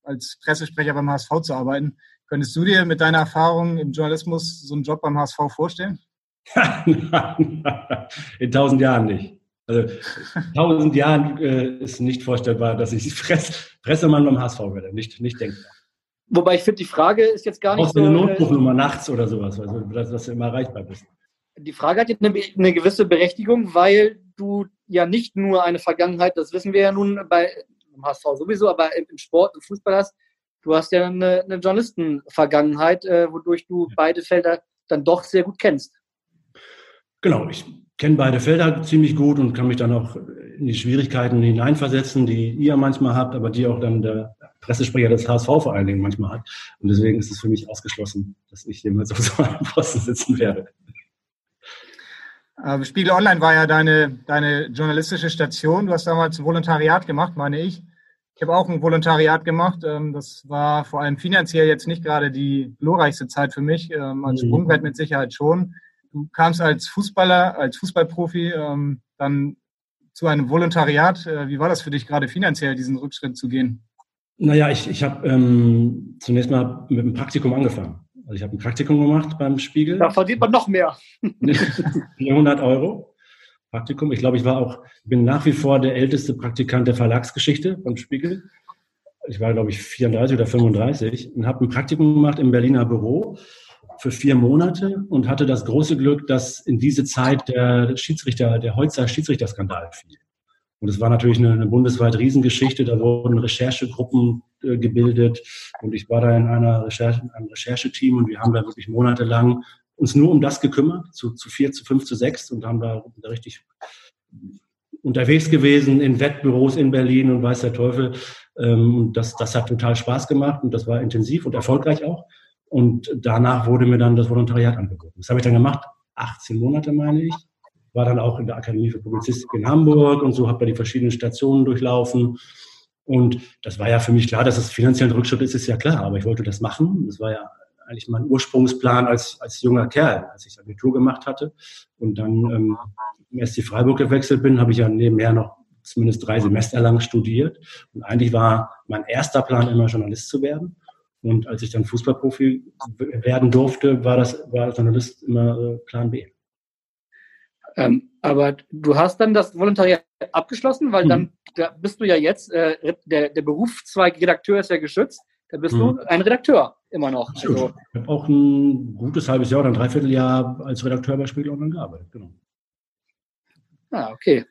als Pressesprecher beim HSV zu arbeiten. Könntest du dir mit deiner Erfahrung im Journalismus so einen Job beim HSV vorstellen? In tausend Jahren nicht. Also tausend Jahren äh, ist nicht vorstellbar, dass ich Press Pressemann beim HSV werde. Nicht, nicht denkbar. Wobei ich finde, die Frage ist jetzt gar nicht so. eine Notrufnummer nachts oder sowas, also, dass, dass du immer erreichbar bist. Die Frage hat jetzt eine, eine, gewisse Berechtigung, weil du ja nicht nur eine Vergangenheit, das wissen wir ja nun bei dem HSV sowieso, aber im, Sport, im Fußball hast. Du hast ja eine, eine Journalistenvergangenheit, äh, wodurch du beide Felder dann doch sehr gut kennst. Genau, ich kenne beide Felder ziemlich gut und kann mich dann auch in die Schwierigkeiten hineinversetzen, die ihr manchmal habt, aber die auch dann der Pressesprecher des HSV vor allen Dingen manchmal hat. Und deswegen ist es für mich ausgeschlossen, dass ich jemals auf so einem Posten sitzen werde. Ähm, Spiegel Online war ja deine, deine journalistische Station. Du hast damals ein Volontariat gemacht, meine ich. Ich habe auch ein Volontariat gemacht. Ähm, das war vor allem finanziell jetzt nicht gerade die glorreichste Zeit für mich. Ähm, als mhm. Sprungbrett mit Sicherheit schon. Du kamst als Fußballer, als Fußballprofi dann zu einem Volontariat. Äh, wie war das für dich gerade finanziell, diesen Rückschritt zu gehen? Naja, ich, ich habe ähm, zunächst mal mit einem Praktikum angefangen. Also ich habe ein Praktikum gemacht beim Spiegel. Da verdient man noch mehr. 400 Euro Praktikum. Ich glaube, ich war auch, bin nach wie vor der älteste Praktikant der Verlagsgeschichte beim Spiegel. Ich war, glaube ich, 34 oder 35 und habe ein Praktikum gemacht im Berliner Büro für vier Monate und hatte das große Glück, dass in diese Zeit der Schiedsrichter, der Heutzer Schiedsrichterskandal fiel. Und es war natürlich eine, eine bundesweit Riesengeschichte. Da wurden Recherchegruppen äh, gebildet und ich war da in einer Recherche, einem Rechercheteam und wir haben da wirklich monatelang uns nur um das gekümmert, zu, zu vier, zu fünf, zu sechs und haben da richtig unterwegs gewesen in Wettbüros in Berlin und weiß der Teufel. Ähm, das, das hat total Spaß gemacht und das war intensiv und erfolgreich auch. Und danach wurde mir dann das Volontariat angeboten. Das habe ich dann gemacht, 18 Monate meine ich war dann auch in der Akademie für Publizistik in Hamburg und so habe ich die verschiedenen Stationen durchlaufen. Und das war ja für mich klar, dass es finanziell ein Rückschritt ist, ist ja klar, aber ich wollte das machen. Das war ja eigentlich mein Ursprungsplan als, als junger Kerl, als ich das Abitur gemacht hatte. Und dann ähm, erst die Freiburg gewechselt bin, habe ich ja nebenher noch zumindest drei Semester lang studiert. Und eigentlich war mein erster Plan immer Journalist zu werden. Und als ich dann Fußballprofi werden durfte, war das war Journalist immer äh, Plan B. Ähm, aber du hast dann das Volontariat abgeschlossen, weil mhm. dann da bist du ja jetzt, äh, der, der Berufszweig Redakteur ist ja geschützt, da bist mhm. du ein Redakteur immer noch. Also, ich habe auch ein gutes halbes Jahr oder ein Dreivierteljahr als Redakteur bei Spiegel Online gearbeitet, genau. Ah, okay.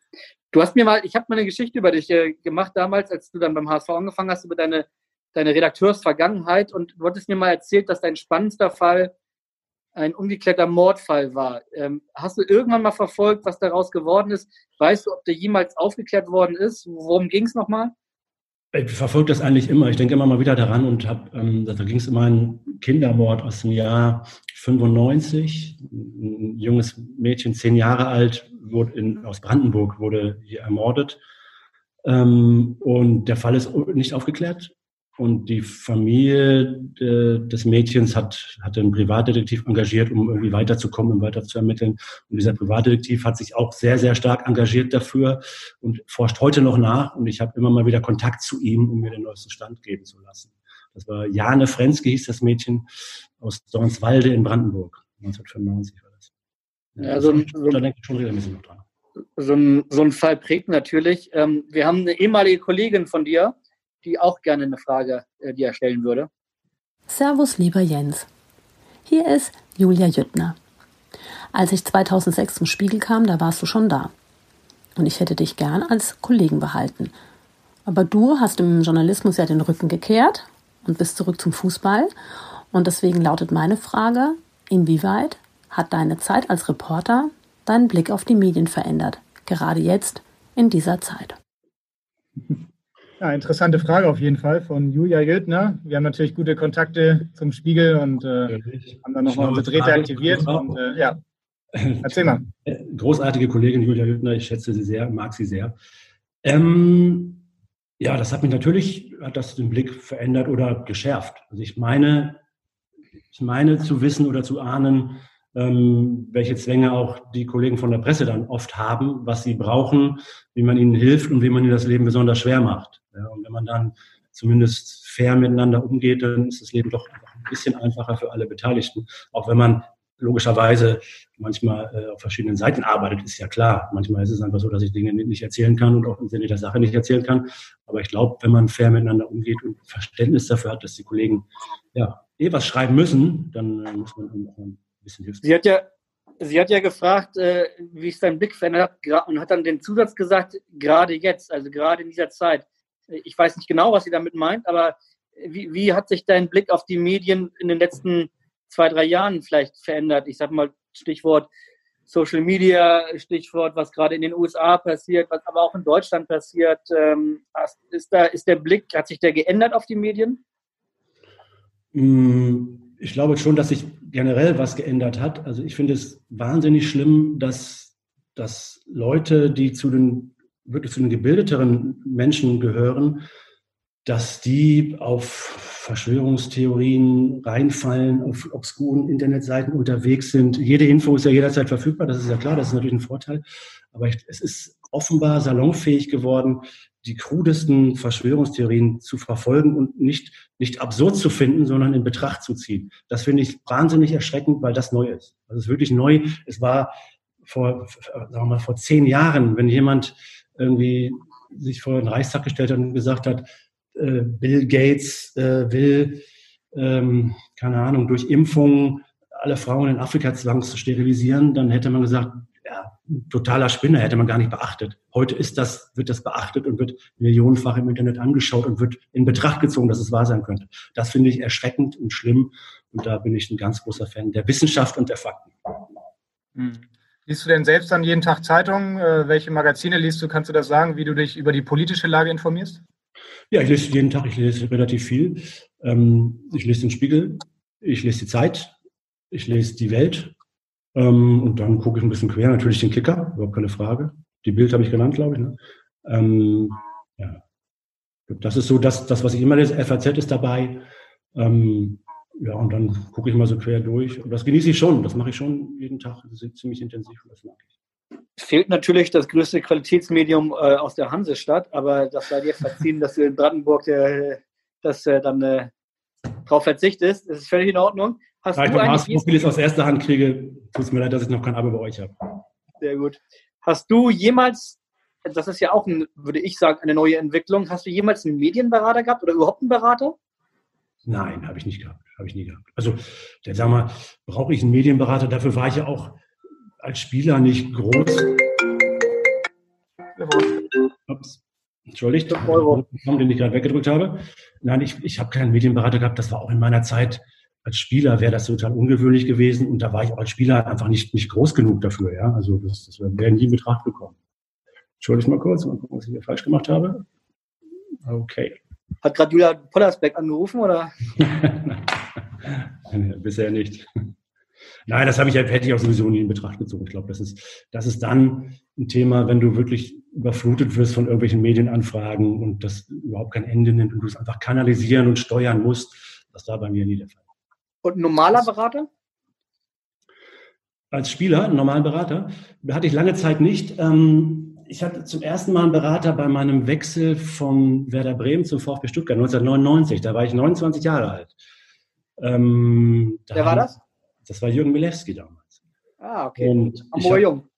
Du hast mir mal, ich habe mal eine Geschichte über dich äh, gemacht damals, als du dann beim HSV angefangen hast, über deine, deine Redakteursvergangenheit und du hattest mir mal erzählt, dass dein spannendster Fall ein ungeklärter Mordfall war. Ähm, hast du irgendwann mal verfolgt, was daraus geworden ist? Weißt du, ob der jemals aufgeklärt worden ist? Worum ging es nochmal? Ich verfolge das eigentlich immer. Ich denke immer mal wieder daran und habe, ähm, da ging es um einen Kindermord aus dem Jahr 95. Ein junges Mädchen, zehn Jahre alt, wurde in, aus Brandenburg, wurde hier ermordet. Ähm, und der Fall ist nicht aufgeklärt. Und die Familie äh, des Mädchens hat, hat einen Privatdetektiv engagiert, um irgendwie weiterzukommen und weiter zu ermitteln. Und dieser Privatdetektiv hat sich auch sehr, sehr stark engagiert dafür und forscht heute noch nach. Und ich habe immer mal wieder Kontakt zu ihm, um mir den neuesten Stand geben zu lassen. Das war Jane Frenzke, hieß das Mädchen aus Dornswalde in Brandenburg. 1995 war das. Ja, also, so, da denke ich schon regelmäßig noch dran. So ein, so ein Fall prägt natürlich. Ähm, wir haben eine ehemalige Kollegin von dir, die auch gerne eine Frage äh, dir stellen würde. Servus, lieber Jens. Hier ist Julia Jüttner. Als ich 2006 zum Spiegel kam, da warst du schon da. Und ich hätte dich gern als Kollegen behalten. Aber du hast im Journalismus ja den Rücken gekehrt und bist zurück zum Fußball. Und deswegen lautet meine Frage, inwieweit hat deine Zeit als Reporter deinen Blick auf die Medien verändert? Gerade jetzt in dieser Zeit. Ja, interessante Frage auf jeden Fall von Julia Jötner. Wir haben natürlich gute Kontakte zum Spiegel und äh, haben dann nochmal unsere Drähte aktiviert. Und, äh, ja, erzähl mal. Großartige Kollegin Julia Jötner, ich schätze sie sehr, mag sie sehr. Ähm, ja, das hat mich natürlich, hat das den Blick verändert oder geschärft. Also ich meine, ich meine zu wissen oder zu ahnen, ähm, welche Zwänge auch die Kollegen von der Presse dann oft haben, was sie brauchen, wie man ihnen hilft und wie man ihnen das Leben besonders schwer macht. Ja, und wenn man dann zumindest fair miteinander umgeht, dann ist das Leben doch ein bisschen einfacher für alle Beteiligten. Auch wenn man logischerweise manchmal äh, auf verschiedenen Seiten arbeitet, ist ja klar. Manchmal ist es einfach so, dass ich Dinge nicht erzählen kann und auch im Sinne der Sache nicht erzählen kann. Aber ich glaube, wenn man fair miteinander umgeht und Verständnis dafür hat, dass die Kollegen ja eh was schreiben müssen, dann äh, muss man auch ein bisschen hilft. Sie hat ja, sie hat ja gefragt, äh, wie ich seinen Blick verändert hat und hat dann den Zusatz gesagt, gerade jetzt, also gerade in dieser Zeit. Ich weiß nicht genau, was sie damit meint, aber wie, wie hat sich dein Blick auf die Medien in den letzten zwei, drei Jahren vielleicht verändert? Ich sag mal, Stichwort Social Media, Stichwort, was gerade in den USA passiert, was aber auch in Deutschland passiert. Ähm, ist, da, ist der Blick, hat sich der geändert auf die Medien? Mm, ich glaube schon, dass sich generell was geändert hat. Also ich finde es wahnsinnig schlimm, dass, dass Leute, die zu den wirklich zu den gebildeteren Menschen gehören, dass die auf Verschwörungstheorien reinfallen, auf obskuren Internetseiten unterwegs sind. Jede Info ist ja jederzeit verfügbar, das ist ja klar, das ist natürlich ein Vorteil. Aber es ist offenbar salonfähig geworden, die krudesten Verschwörungstheorien zu verfolgen und nicht, nicht absurd zu finden, sondern in Betracht zu ziehen. Das finde ich wahnsinnig erschreckend, weil das neu ist. Das ist wirklich neu. Es war vor, sagen wir mal, vor zehn Jahren, wenn jemand irgendwie sich vor den Reichstag gestellt hat und gesagt hat, äh, Bill Gates äh, will, ähm, keine Ahnung, durch Impfungen alle Frauen in Afrika zwangssterilisieren, dann hätte man gesagt, totaler Spinner, hätte man gar nicht beachtet. Heute ist das, wird das beachtet und wird millionenfach im Internet angeschaut und wird in Betracht gezogen, dass es wahr sein könnte. Das finde ich erschreckend und schlimm. Und da bin ich ein ganz großer Fan der Wissenschaft und der Fakten. Hm. Liest du denn selbst dann jeden Tag Zeitungen? Äh, welche Magazine liest du? Kannst du das sagen, wie du dich über die politische Lage informierst? Ja, ich lese jeden Tag, ich lese relativ viel. Ähm, ich lese den Spiegel, ich lese die Zeit, ich lese die Welt, ähm, und dann gucke ich ein bisschen quer, natürlich den Kicker, überhaupt keine Frage. Die Bild habe ich genannt, glaube ich. Ne? Ähm, ja. Das ist so das, das, was ich immer lese. FAZ ist dabei. Ähm, ja, und dann gucke ich mal so quer durch. Und das genieße ich schon. Das mache ich schon jeden Tag. Ziemlich intensiv und das mag ich. Es fehlt natürlich das größte Qualitätsmedium äh, aus der Hansestadt, aber das sei dir verziehen, dass du in Brandenburg äh, das äh, dann äh, darauf verzichtest. Das ist völlig in Ordnung. Hast da du ich so vieles aus erster Hand kriege, tut es mir leid, dass ich noch kein Abo bei euch habe. Sehr gut. Hast du jemals, das ist ja auch, ein, würde ich sagen, eine neue Entwicklung, hast du jemals einen Medienberater gehabt oder überhaupt einen Berater? Nein, habe ich nicht gehabt. Habe ich nie gehabt. Also, der, sag mal, brauche ich einen Medienberater? Dafür war ich ja auch als Spieler nicht groß. Ups. Entschuldigt, den ich gerade weggedrückt habe. Nein, ich, ich habe keinen Medienberater gehabt. Das war auch in meiner Zeit als Spieler wäre das total ungewöhnlich gewesen und da war ich auch als Spieler einfach nicht, nicht groß genug dafür. Ja? Also das, das wäre nie in Betracht gekommen. Entschuldigt mal kurz, mal gucken, was ich hier falsch gemacht habe. Okay. Hat gerade Julia Pollersbeck angerufen oder? Bisher nicht. Nein, das habe ich, hätte ich auch sowieso nie in Betracht gezogen. Ich glaube, das ist, das ist dann ein Thema, wenn du wirklich überflutet wirst von irgendwelchen Medienanfragen und das überhaupt kein Ende nimmt und du es einfach kanalisieren und steuern musst. Das war bei mir nie der Fall. Und ein normaler Berater? Als Spieler, einen normalen Berater, hatte ich lange Zeit nicht. Ähm, ich hatte zum ersten Mal einen Berater bei meinem Wechsel von Werder Bremen zum VfB Stuttgart 1999. Da war ich 29 Jahre alt. Ähm, Wer war das? Das war Jürgen Milewski damals. Ah, okay. Und Hamburger hab, Jung.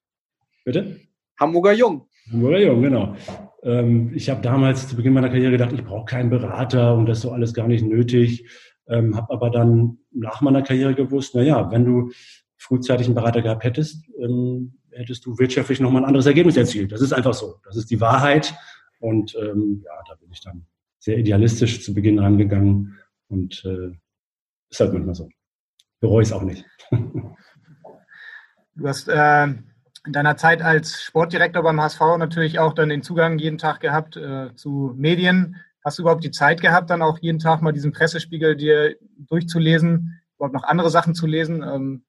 Bitte? Hamburger Jung. Hamburger Jung, genau. Ähm, ich habe damals zu Beginn meiner Karriere gedacht, ich brauche keinen Berater und das ist so alles gar nicht nötig. Ähm, habe aber dann nach meiner Karriere gewusst, na ja, wenn du frühzeitig einen Berater gehabt hättest, ähm, hättest du wirtschaftlich nochmal ein anderes Ergebnis erzielt. Das ist einfach so. Das ist die Wahrheit. Und ähm, ja, da bin ich dann sehr idealistisch zu Beginn rangegangen und äh, ist halt manchmal so. Bereue es auch nicht. Du hast äh, in deiner Zeit als Sportdirektor beim HSV natürlich auch dann den Zugang jeden Tag gehabt äh, zu Medien. Hast du überhaupt die Zeit gehabt, dann auch jeden Tag mal diesen Pressespiegel dir durchzulesen, überhaupt noch andere Sachen zu lesen? Ähm,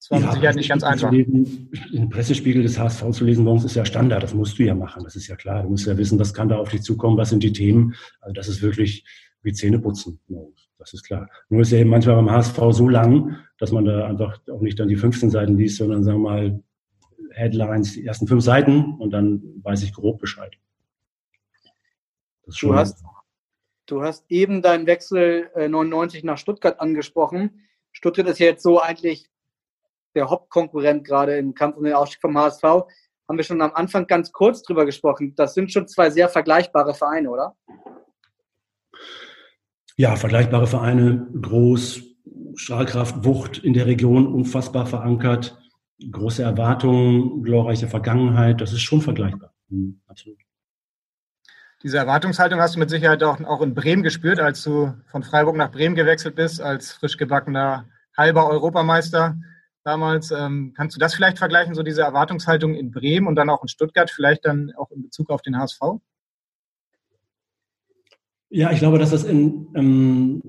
Das war ja, sicher nicht ganz einfach. Lesen, den Pressespiegel des HSV zu lesen morgens ist ja Standard, das musst du ja machen, das ist ja klar. Du musst ja wissen, was kann da auf dich zukommen, was sind die Themen. Also das ist wirklich wie Zähne putzen morgens, das ist klar. Nur ist ja eben manchmal beim HSV so lang, dass man da einfach auch nicht dann die 15 Seiten liest, sondern sagen wir mal Headlines, die ersten fünf Seiten und dann weiß ich grob Bescheid. Du hast, du hast eben deinen Wechsel äh, 99 nach Stuttgart angesprochen. Stuttgart ist ja jetzt so eigentlich der Hauptkonkurrent gerade im Kampf um den Aufstieg vom HSV. Haben wir schon am Anfang ganz kurz drüber gesprochen. Das sind schon zwei sehr vergleichbare Vereine, oder? Ja, vergleichbare Vereine, groß, Strahlkraft, Wucht in der Region, unfassbar verankert, große Erwartungen, glorreiche Vergangenheit. Das ist schon vergleichbar. Mhm, absolut. Diese Erwartungshaltung hast du mit Sicherheit auch, auch in Bremen gespürt, als du von Freiburg nach Bremen gewechselt bist, als frisch gebackener halber Europameister damals. Ähm, kannst du das vielleicht vergleichen, so diese Erwartungshaltung in Bremen und dann auch in Stuttgart, vielleicht dann auch in Bezug auf den HSV? Ja, ich glaube, dass das in, ähm,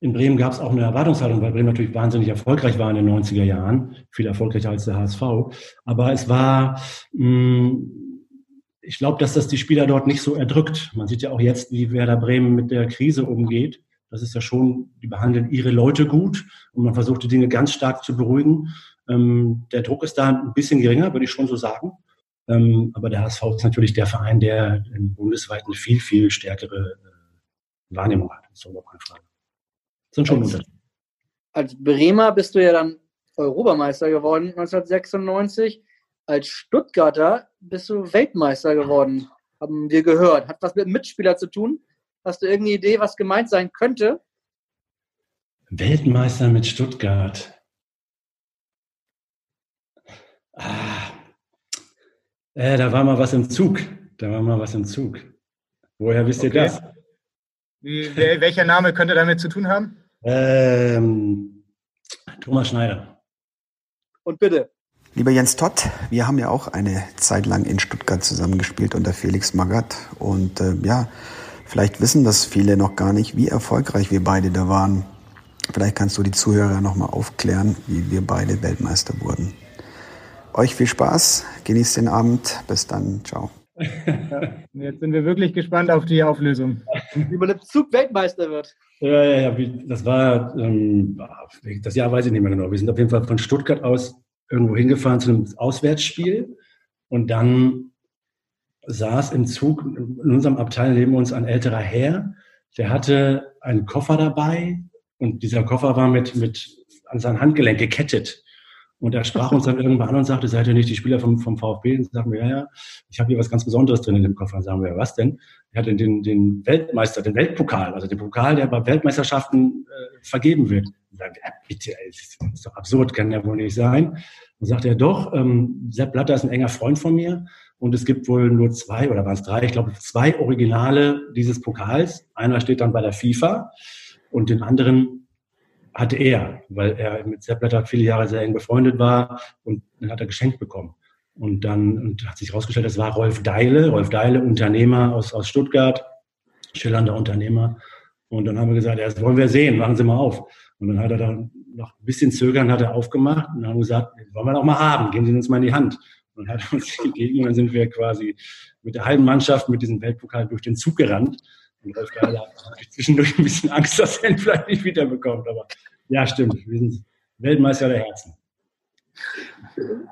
in Bremen gab es auch eine Erwartungshaltung, weil Bremen natürlich wahnsinnig erfolgreich war in den 90er Jahren, viel erfolgreicher als der HSV. Aber es war, mh, mm, ich glaube, dass das die Spieler dort nicht so erdrückt. Man sieht ja auch jetzt, wie Werder Bremen mit der Krise umgeht. Das ist ja schon, die behandeln ihre Leute gut und man versucht die Dinge ganz stark zu beruhigen. Ähm, der Druck ist da ein bisschen geringer, würde ich schon so sagen. Ähm, aber der HSV ist natürlich der Verein, der bundesweit eine viel, viel stärkere äh, Wahrnehmung hat. Das ist überhaupt keine Frage. Das sind schon als, Unterschiede. Als Bremer bist du ja dann Europameister geworden 1996 als Stuttgarter bist du Weltmeister geworden, haben wir gehört. Hat was mit Mitspieler zu tun? Hast du irgendeine Idee, was gemeint sein könnte? Weltmeister mit Stuttgart. Ah, äh, da war mal was im Zug. Da war mal was im Zug. Woher wisst okay. ihr das? Wie, welcher Name könnte damit zu tun haben? Ähm, Thomas Schneider. Und bitte. Lieber Jens Todd, wir haben ja auch eine Zeit lang in Stuttgart zusammengespielt unter Felix Magath. Und äh, ja, vielleicht wissen das viele noch gar nicht, wie erfolgreich wir beide da waren. Vielleicht kannst du die Zuhörer nochmal aufklären, wie wir beide Weltmeister wurden. Euch viel Spaß, genießt den Abend. Bis dann, ciao. Jetzt sind wir wirklich gespannt auf die Auflösung. Wie man im Zug Weltmeister wird. Ja, ja, ja. Das war, ähm, das Jahr weiß ich nicht mehr genau. Wir sind auf jeden Fall von Stuttgart aus irgendwo hingefahren zu einem Auswärtsspiel und dann saß im Zug in unserem Abteil neben uns ein älterer Herr, der hatte einen Koffer dabei und dieser Koffer war mit, mit an sein Handgelenk gekettet. Und er sprach uns dann irgendwann an und sagte, seid ihr nicht die Spieler vom, vom VfB? Und sagen wir, ja, ja, ich habe hier was ganz Besonderes drin in dem Koffer. Und sagen wir, was denn? Er hat den, den Weltmeister, den Weltpokal, also den Pokal, der bei Weltmeisterschaften äh, vergeben wird. Und sagen, ja, bitte, das ist doch absurd, kann ja wohl nicht sein. Und sagt er, doch, ähm, Sepp Blatter ist ein enger Freund von mir und es gibt wohl nur zwei oder waren es drei, ich glaube zwei Originale dieses Pokals. Einer steht dann bei der FIFA und den anderen hatte er, weil er mit Sepp Blatter viele Jahre sehr eng befreundet war und dann hat er geschenkt bekommen. Und dann und hat sich herausgestellt, das war Rolf Deile, Rolf Deile, Unternehmer aus, aus Stuttgart, schillernder Unternehmer. Und dann haben wir gesagt, ja, das wollen wir sehen, machen Sie mal auf. Und dann hat er dann noch ein bisschen zögern, hat er aufgemacht und dann haben wir gesagt, wollen wir doch mal haben, geben Sie uns mal in die Hand. Und dann hat uns gegeben und dann sind wir quasi mit der halben Mannschaft mit diesem Weltpokal durch den Zug gerannt. Und Rolf Deile hat zwischendurch ein bisschen Angst, dass er ihn vielleicht nicht wiederbekommt. Aber ja, stimmt. Wir sind Weltmeister der Herzen.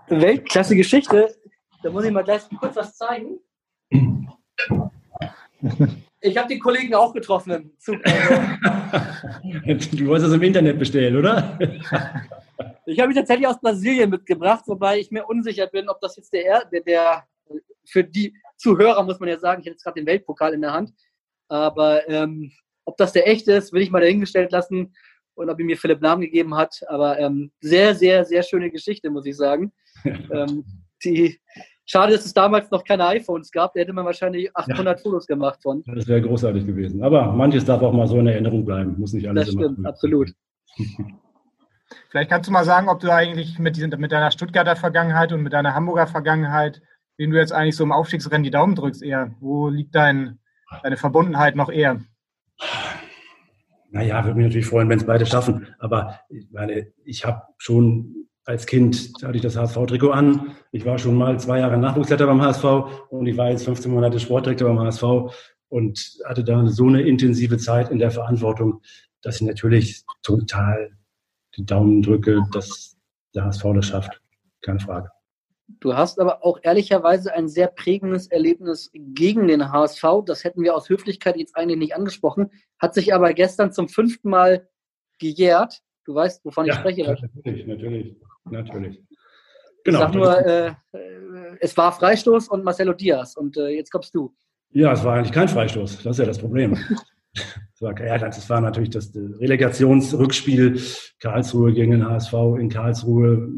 Weltklasse Geschichte. Da muss ich mal gleich kurz was zeigen. Ich habe die Kollegen auch getroffen im Zug. du wolltest das im Internet bestellen, oder? ich habe mich tatsächlich aus Brasilien mitgebracht, wobei ich mir unsicher bin, ob das jetzt der, der, der für die Zuhörer muss man ja sagen, ich hätte jetzt gerade den Weltpokal in der Hand, aber ähm, ob das der echte ist, will ich mal dahingestellt lassen und ob ihm mir Philipp Namen gegeben hat. Aber ähm, sehr, sehr, sehr schöne Geschichte, muss ich sagen. ähm, die, schade, dass es damals noch keine iPhones gab. Da hätte man wahrscheinlich 800 ja. Fotos gemacht von. Das wäre großartig gewesen. Aber manches darf auch mal so in Erinnerung bleiben. Muss nicht alles das stimmt, immer absolut. Vielleicht kannst du mal sagen, ob du eigentlich mit, diesen, mit deiner Stuttgarter Vergangenheit und mit deiner Hamburger Vergangenheit, wen du jetzt eigentlich so im Aufstiegsrennen die Daumen drückst eher. Wo liegt dein, deine Verbundenheit noch eher? Naja, würde mich natürlich freuen, wenn es beide schaffen. Aber ich meine, ich habe schon als Kind hatte ich das HSV-Trikot an. Ich war schon mal zwei Jahre Nachwuchsleiter beim HSV und ich war jetzt 15 Monate Sportdirektor beim HSV und hatte da so eine intensive Zeit in der Verantwortung, dass ich natürlich total die Daumen drücke, dass der HSV das schafft. Keine Frage. Du hast aber auch ehrlicherweise ein sehr prägendes Erlebnis gegen den HSV. Das hätten wir aus Höflichkeit jetzt eigentlich nicht angesprochen. Hat sich aber gestern zum fünften Mal gejährt. Du weißt, wovon ja, ich spreche. Natürlich, natürlich, natürlich. Genau. Ich sag nur, äh, äh, es war Freistoß und Marcelo Diaz. Und äh, jetzt kommst du. Ja, es war eigentlich kein Freistoß. Das ist ja das Problem. das, war, ja, das war natürlich das Relegationsrückspiel Karlsruhe gegen den HSV in Karlsruhe.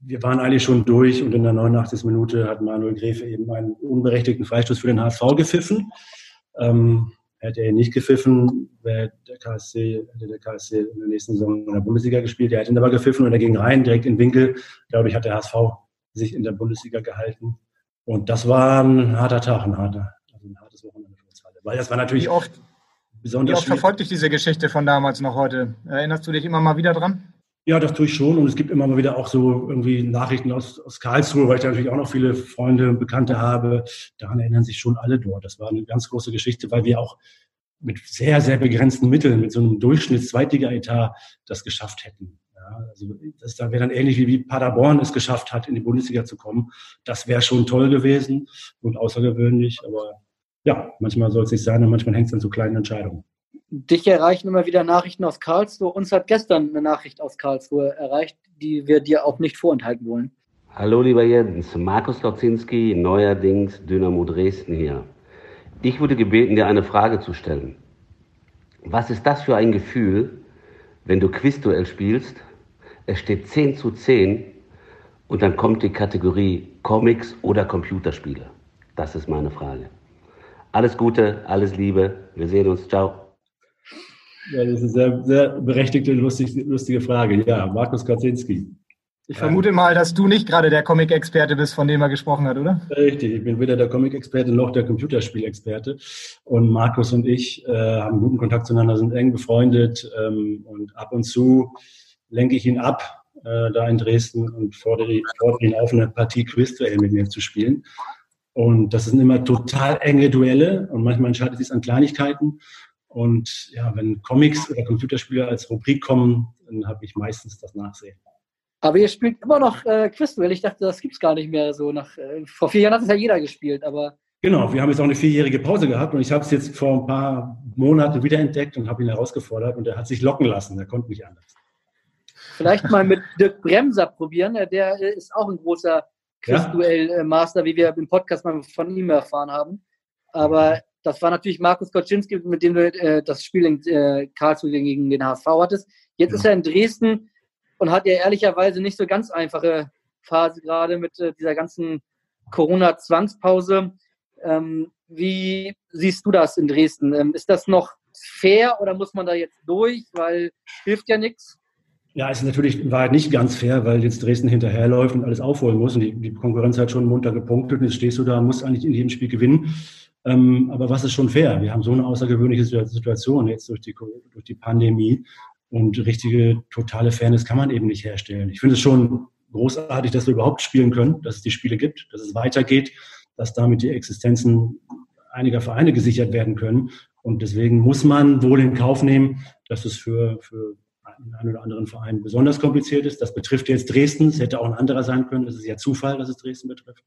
Wir waren eigentlich schon durch und in der 89. Minute hat Manuel Gräfe eben einen unberechtigten Freistoß für den HSV gepfiffen. Ähm, hätte er nicht gepfiffen, wäre der KSC, hätte der KSC in der nächsten Saison in der Bundesliga gespielt. Er hätte ihn aber gepfiffen und er ging rein, direkt in Winkel. Dadurch hat der HSV sich in der Bundesliga gehalten. Und das war ein harter Tag, ein harter, also ein hartes Wochenende für uns alle. Weil das war natürlich wie oft, besonders. Wie oft verfolgt dich diese Geschichte von damals noch heute? Erinnerst du dich immer mal wieder dran? Ja, das tue ich schon. Und es gibt immer mal wieder auch so irgendwie Nachrichten aus, aus Karlsruhe, weil ich da natürlich auch noch viele Freunde und Bekannte habe. Daran erinnern sich schon alle dort. Das war eine ganz große Geschichte, weil wir auch mit sehr, sehr begrenzten Mitteln, mit so einem Durchschnitts-Zweitliga-Etat das geschafft hätten. Ja, also das wäre dann ähnlich wie, wie Paderborn es geschafft hat, in die Bundesliga zu kommen. Das wäre schon toll gewesen und außergewöhnlich. Aber ja, manchmal soll es nicht sein und manchmal hängt es an so kleinen Entscheidungen. Dich erreichen immer wieder Nachrichten aus Karlsruhe. Uns hat gestern eine Nachricht aus Karlsruhe erreicht, die wir dir auch nicht vorenthalten wollen. Hallo lieber Jens, Markus Lozinski, neuerdings Dynamo Dresden hier. Ich wurde gebeten, dir eine Frage zu stellen. Was ist das für ein Gefühl, wenn du Quizduell spielst es steht 10 zu 10 und dann kommt die Kategorie Comics oder Computerspiele. Das ist meine Frage. Alles Gute, alles Liebe. Wir sehen uns. Ciao. Ja, das ist eine sehr, sehr berechtigte, lustig, lustige Frage. Ja, Markus Kaczynski. Ich vermute mal, dass du nicht gerade der Comic-Experte bist, von dem er gesprochen hat, oder? Richtig, ich bin weder der Comic-Experte noch der Computerspiel-Experte. Und Markus und ich äh, haben guten Kontakt zueinander, sind eng befreundet ähm, und ab und zu lenke ich ihn ab, äh, da in Dresden und fordere, fordere ihn auf, eine Partie Quiz-Duell mit mir zu spielen. Und das sind immer total enge Duelle und manchmal entscheidet sich an Kleinigkeiten. Und ja, wenn Comics oder Computerspiele als Rubrik kommen, dann habe ich meistens das Nachsehen. Aber ihr spielt immer noch äh, Quizduell. Ich dachte, das gibt es gar nicht mehr so. Nach, äh, vor vier Jahren hat es ja jeder gespielt, aber. Genau, wir haben jetzt auch eine vierjährige Pause gehabt und ich habe es jetzt vor ein paar Monaten wiederentdeckt und habe ihn herausgefordert und er hat sich locken lassen. Er konnte nicht anders. Vielleicht mal mit Dirk Bremser probieren. Der ist auch ein großer Quizduell-Master, wie wir im Podcast mal von ihm erfahren haben. Aber das war natürlich Markus Koczynski, mit dem du äh, das Spiel in äh, Karlsruhe gegen den HSV hattest. Jetzt ja. ist er in Dresden und hat ja ehrlicherweise nicht so ganz einfache Phase gerade mit äh, dieser ganzen Corona-Zwangspause. Ähm, wie siehst du das in Dresden? Ähm, ist das noch fair oder muss man da jetzt durch, weil hilft ja nichts? Ja, es ist natürlich in Wahrheit nicht ganz fair, weil jetzt Dresden hinterherläuft und alles aufholen muss. Und die, die Konkurrenz hat schon munter gepunktet und jetzt stehst du da, musst eigentlich in jedem Spiel gewinnen. Ähm, aber was ist schon fair? Wir haben so eine außergewöhnliche Situation jetzt durch die, durch die Pandemie und richtige totale Fairness kann man eben nicht herstellen. Ich finde es schon großartig, dass wir überhaupt spielen können, dass es die Spiele gibt, dass es weitergeht, dass damit die Existenzen einiger Vereine gesichert werden können. Und deswegen muss man wohl in Kauf nehmen, dass es für, für in einem oder anderen Verein besonders kompliziert ist. Das betrifft jetzt Dresden. Es hätte auch ein anderer sein können. Das ist ja Zufall, dass es Dresden betrifft.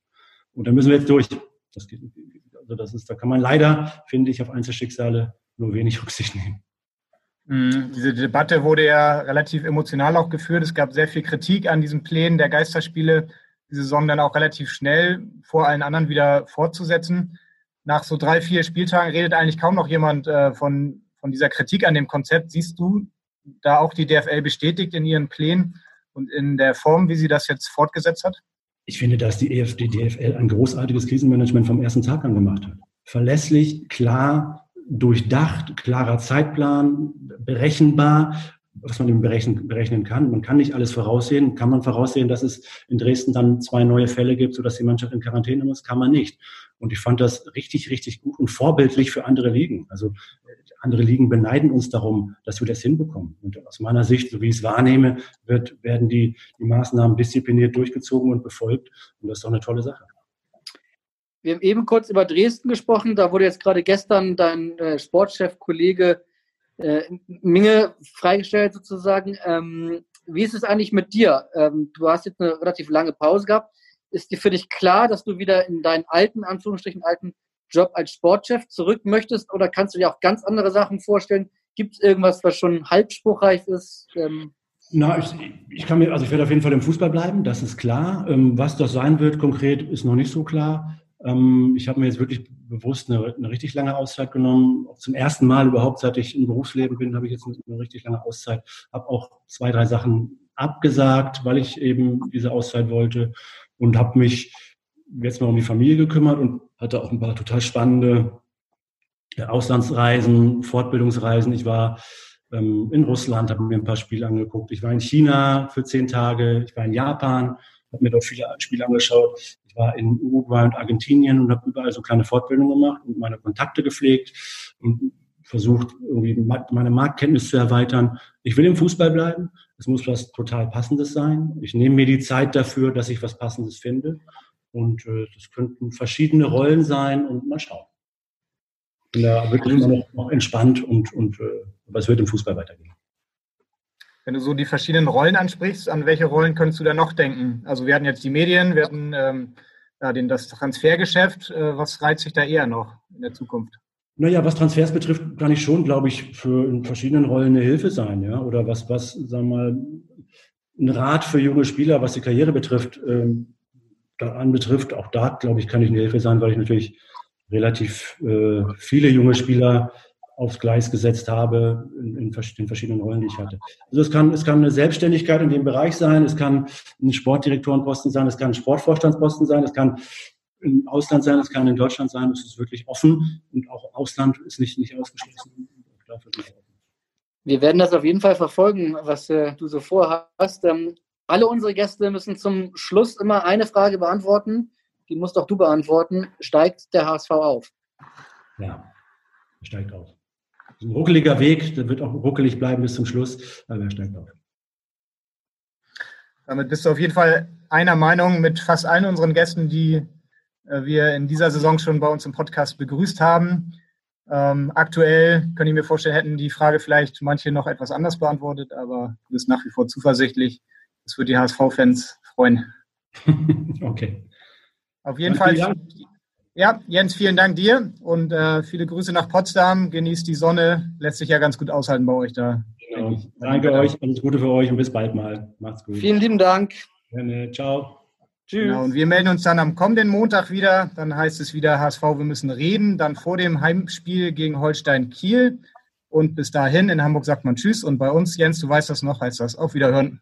Und da müssen wir jetzt durch. Das, also das ist, da kann man leider, finde ich, auf Einzelschicksale nur wenig Rücksicht nehmen. Mhm. Diese Debatte wurde ja relativ emotional auch geführt. Es gab sehr viel Kritik an diesen Plänen der Geisterspiele, die Saison dann auch relativ schnell vor allen anderen wieder fortzusetzen. Nach so drei, vier Spieltagen redet eigentlich kaum noch jemand äh, von, von dieser Kritik an dem Konzept. Siehst du da auch die DFL bestätigt in ihren Plänen und in der Form, wie sie das jetzt fortgesetzt hat? Ich finde, dass die, EF, die DFL ein großartiges Krisenmanagement vom ersten Tag an gemacht hat. Verlässlich, klar, durchdacht, klarer Zeitplan, berechenbar, was man eben berechnen, berechnen kann. Man kann nicht alles voraussehen. Kann man voraussehen, dass es in Dresden dann zwei neue Fälle gibt, sodass die Mannschaft in Quarantäne muss? Kann man nicht. Und ich fand das richtig, richtig gut und vorbildlich für andere Ligen. Also andere Ligen beneiden uns darum, dass wir das hinbekommen. Und aus meiner Sicht, so wie ich es wahrnehme, wird, werden die, die Maßnahmen diszipliniert durchgezogen und befolgt. Und das ist doch eine tolle Sache. Wir haben eben kurz über Dresden gesprochen. Da wurde jetzt gerade gestern dein äh, Sportchef-Kollege äh, Minge freigestellt sozusagen. Ähm, wie ist es eigentlich mit dir? Ähm, du hast jetzt eine relativ lange Pause gehabt. Ist dir für dich klar, dass du wieder in deinen alten, Anführungsstrichen, alten Job als Sportchef zurück möchtest? Oder kannst du dir auch ganz andere Sachen vorstellen? Gibt es irgendwas, was schon halbspruchreif ist? Ähm, na, ich, ich kann mir, also ich werde auf jeden Fall im Fußball bleiben, das ist klar. Ähm, was das sein wird konkret, ist noch nicht so klar. Ähm, ich habe mir jetzt wirklich bewusst eine, eine, richtig lange Auszeit genommen. Zum ersten Mal überhaupt, seit ich im Berufsleben bin, habe ich jetzt eine, eine richtig lange Auszeit. Habe auch zwei, drei Sachen abgesagt, weil ich eben diese Auszeit wollte und habe mich jetzt mal um die Familie gekümmert und hatte auch ein paar total spannende Auslandsreisen, Fortbildungsreisen. Ich war ähm, in Russland, habe mir ein paar Spiele angeguckt. Ich war in China für zehn Tage. Ich war in Japan, habe mir dort viele Spiele angeschaut. Ich war in Uruguay und Argentinien und habe überall so kleine Fortbildungen gemacht und meine Kontakte gepflegt und versucht, irgendwie meine Marktkenntnis zu erweitern. Ich will im Fußball bleiben. Es muss was total Passendes sein. Ich nehme mir die Zeit dafür, dass ich was Passendes finde. Und äh, das könnten verschiedene Rollen sein und mal schauen. Bin da wirklich immer noch, noch entspannt und, und äh, aber es wird im Fußball weitergehen. Wenn du so die verschiedenen Rollen ansprichst, an welche Rollen könntest du da noch denken? Also wir hatten jetzt die Medien, wir hatten ähm, ja, den, das Transfergeschäft. Äh, was reizt sich da eher noch in der Zukunft? Naja, was Transfers betrifft, kann ich schon, glaube ich, für in verschiedenen Rollen eine Hilfe sein, ja. Oder was, was, sagen wir mal, ein Rat für junge Spieler, was die Karriere betrifft, ähm, daran betrifft. Auch da, glaube ich, kann ich eine Hilfe sein, weil ich natürlich relativ äh, viele junge Spieler aufs Gleis gesetzt habe in, in, den verschiedenen Rollen, die ich hatte. Also es kann, es kann eine Selbstständigkeit in dem Bereich sein, es kann ein Sportdirektorenposten sein, es kann ein Sportvorstandsposten sein, es kann im Ausland sein, es kann in Deutschland sein, es ist wirklich offen und auch Ausland ist nicht, nicht ausgeschlossen. Wir werden das auf jeden Fall verfolgen, was äh, du so vorhast. Ähm, alle unsere Gäste müssen zum Schluss immer eine Frage beantworten. Die musst doch du beantworten. Steigt der HSV auf? Ja, er steigt auf. Das ist ein ruckeliger Weg, der wird auch ruckelig bleiben bis zum Schluss, aber er steigt auf. Damit bist du auf jeden Fall einer Meinung mit fast allen unseren Gästen, die äh, wir in dieser Saison schon bei uns im Podcast begrüßt haben. Ähm, aktuell könnte ich mir vorstellen, hätten die Frage vielleicht manche noch etwas anders beantwortet, aber du bist nach wie vor zuversichtlich. Das wird die HSV-Fans freuen. okay. Auf jeden Danke Fall. Ja, Jens, vielen Dank dir und äh, viele Grüße nach Potsdam. Genießt die Sonne. Lässt sich ja ganz gut aushalten bei euch da. Genau. Danke euch, alles Gute für euch und bis bald mal. Macht's gut. Vielen lieben Dank. Gerne. Ciao. Tschüss. Genau, und wir melden uns dann am kommenden Montag wieder. Dann heißt es wieder HSV, wir müssen reden. Dann vor dem Heimspiel gegen Holstein Kiel. Und bis dahin, in Hamburg sagt man Tschüss. Und bei uns, Jens, du weißt das noch, heißt das Auf Wiederhören.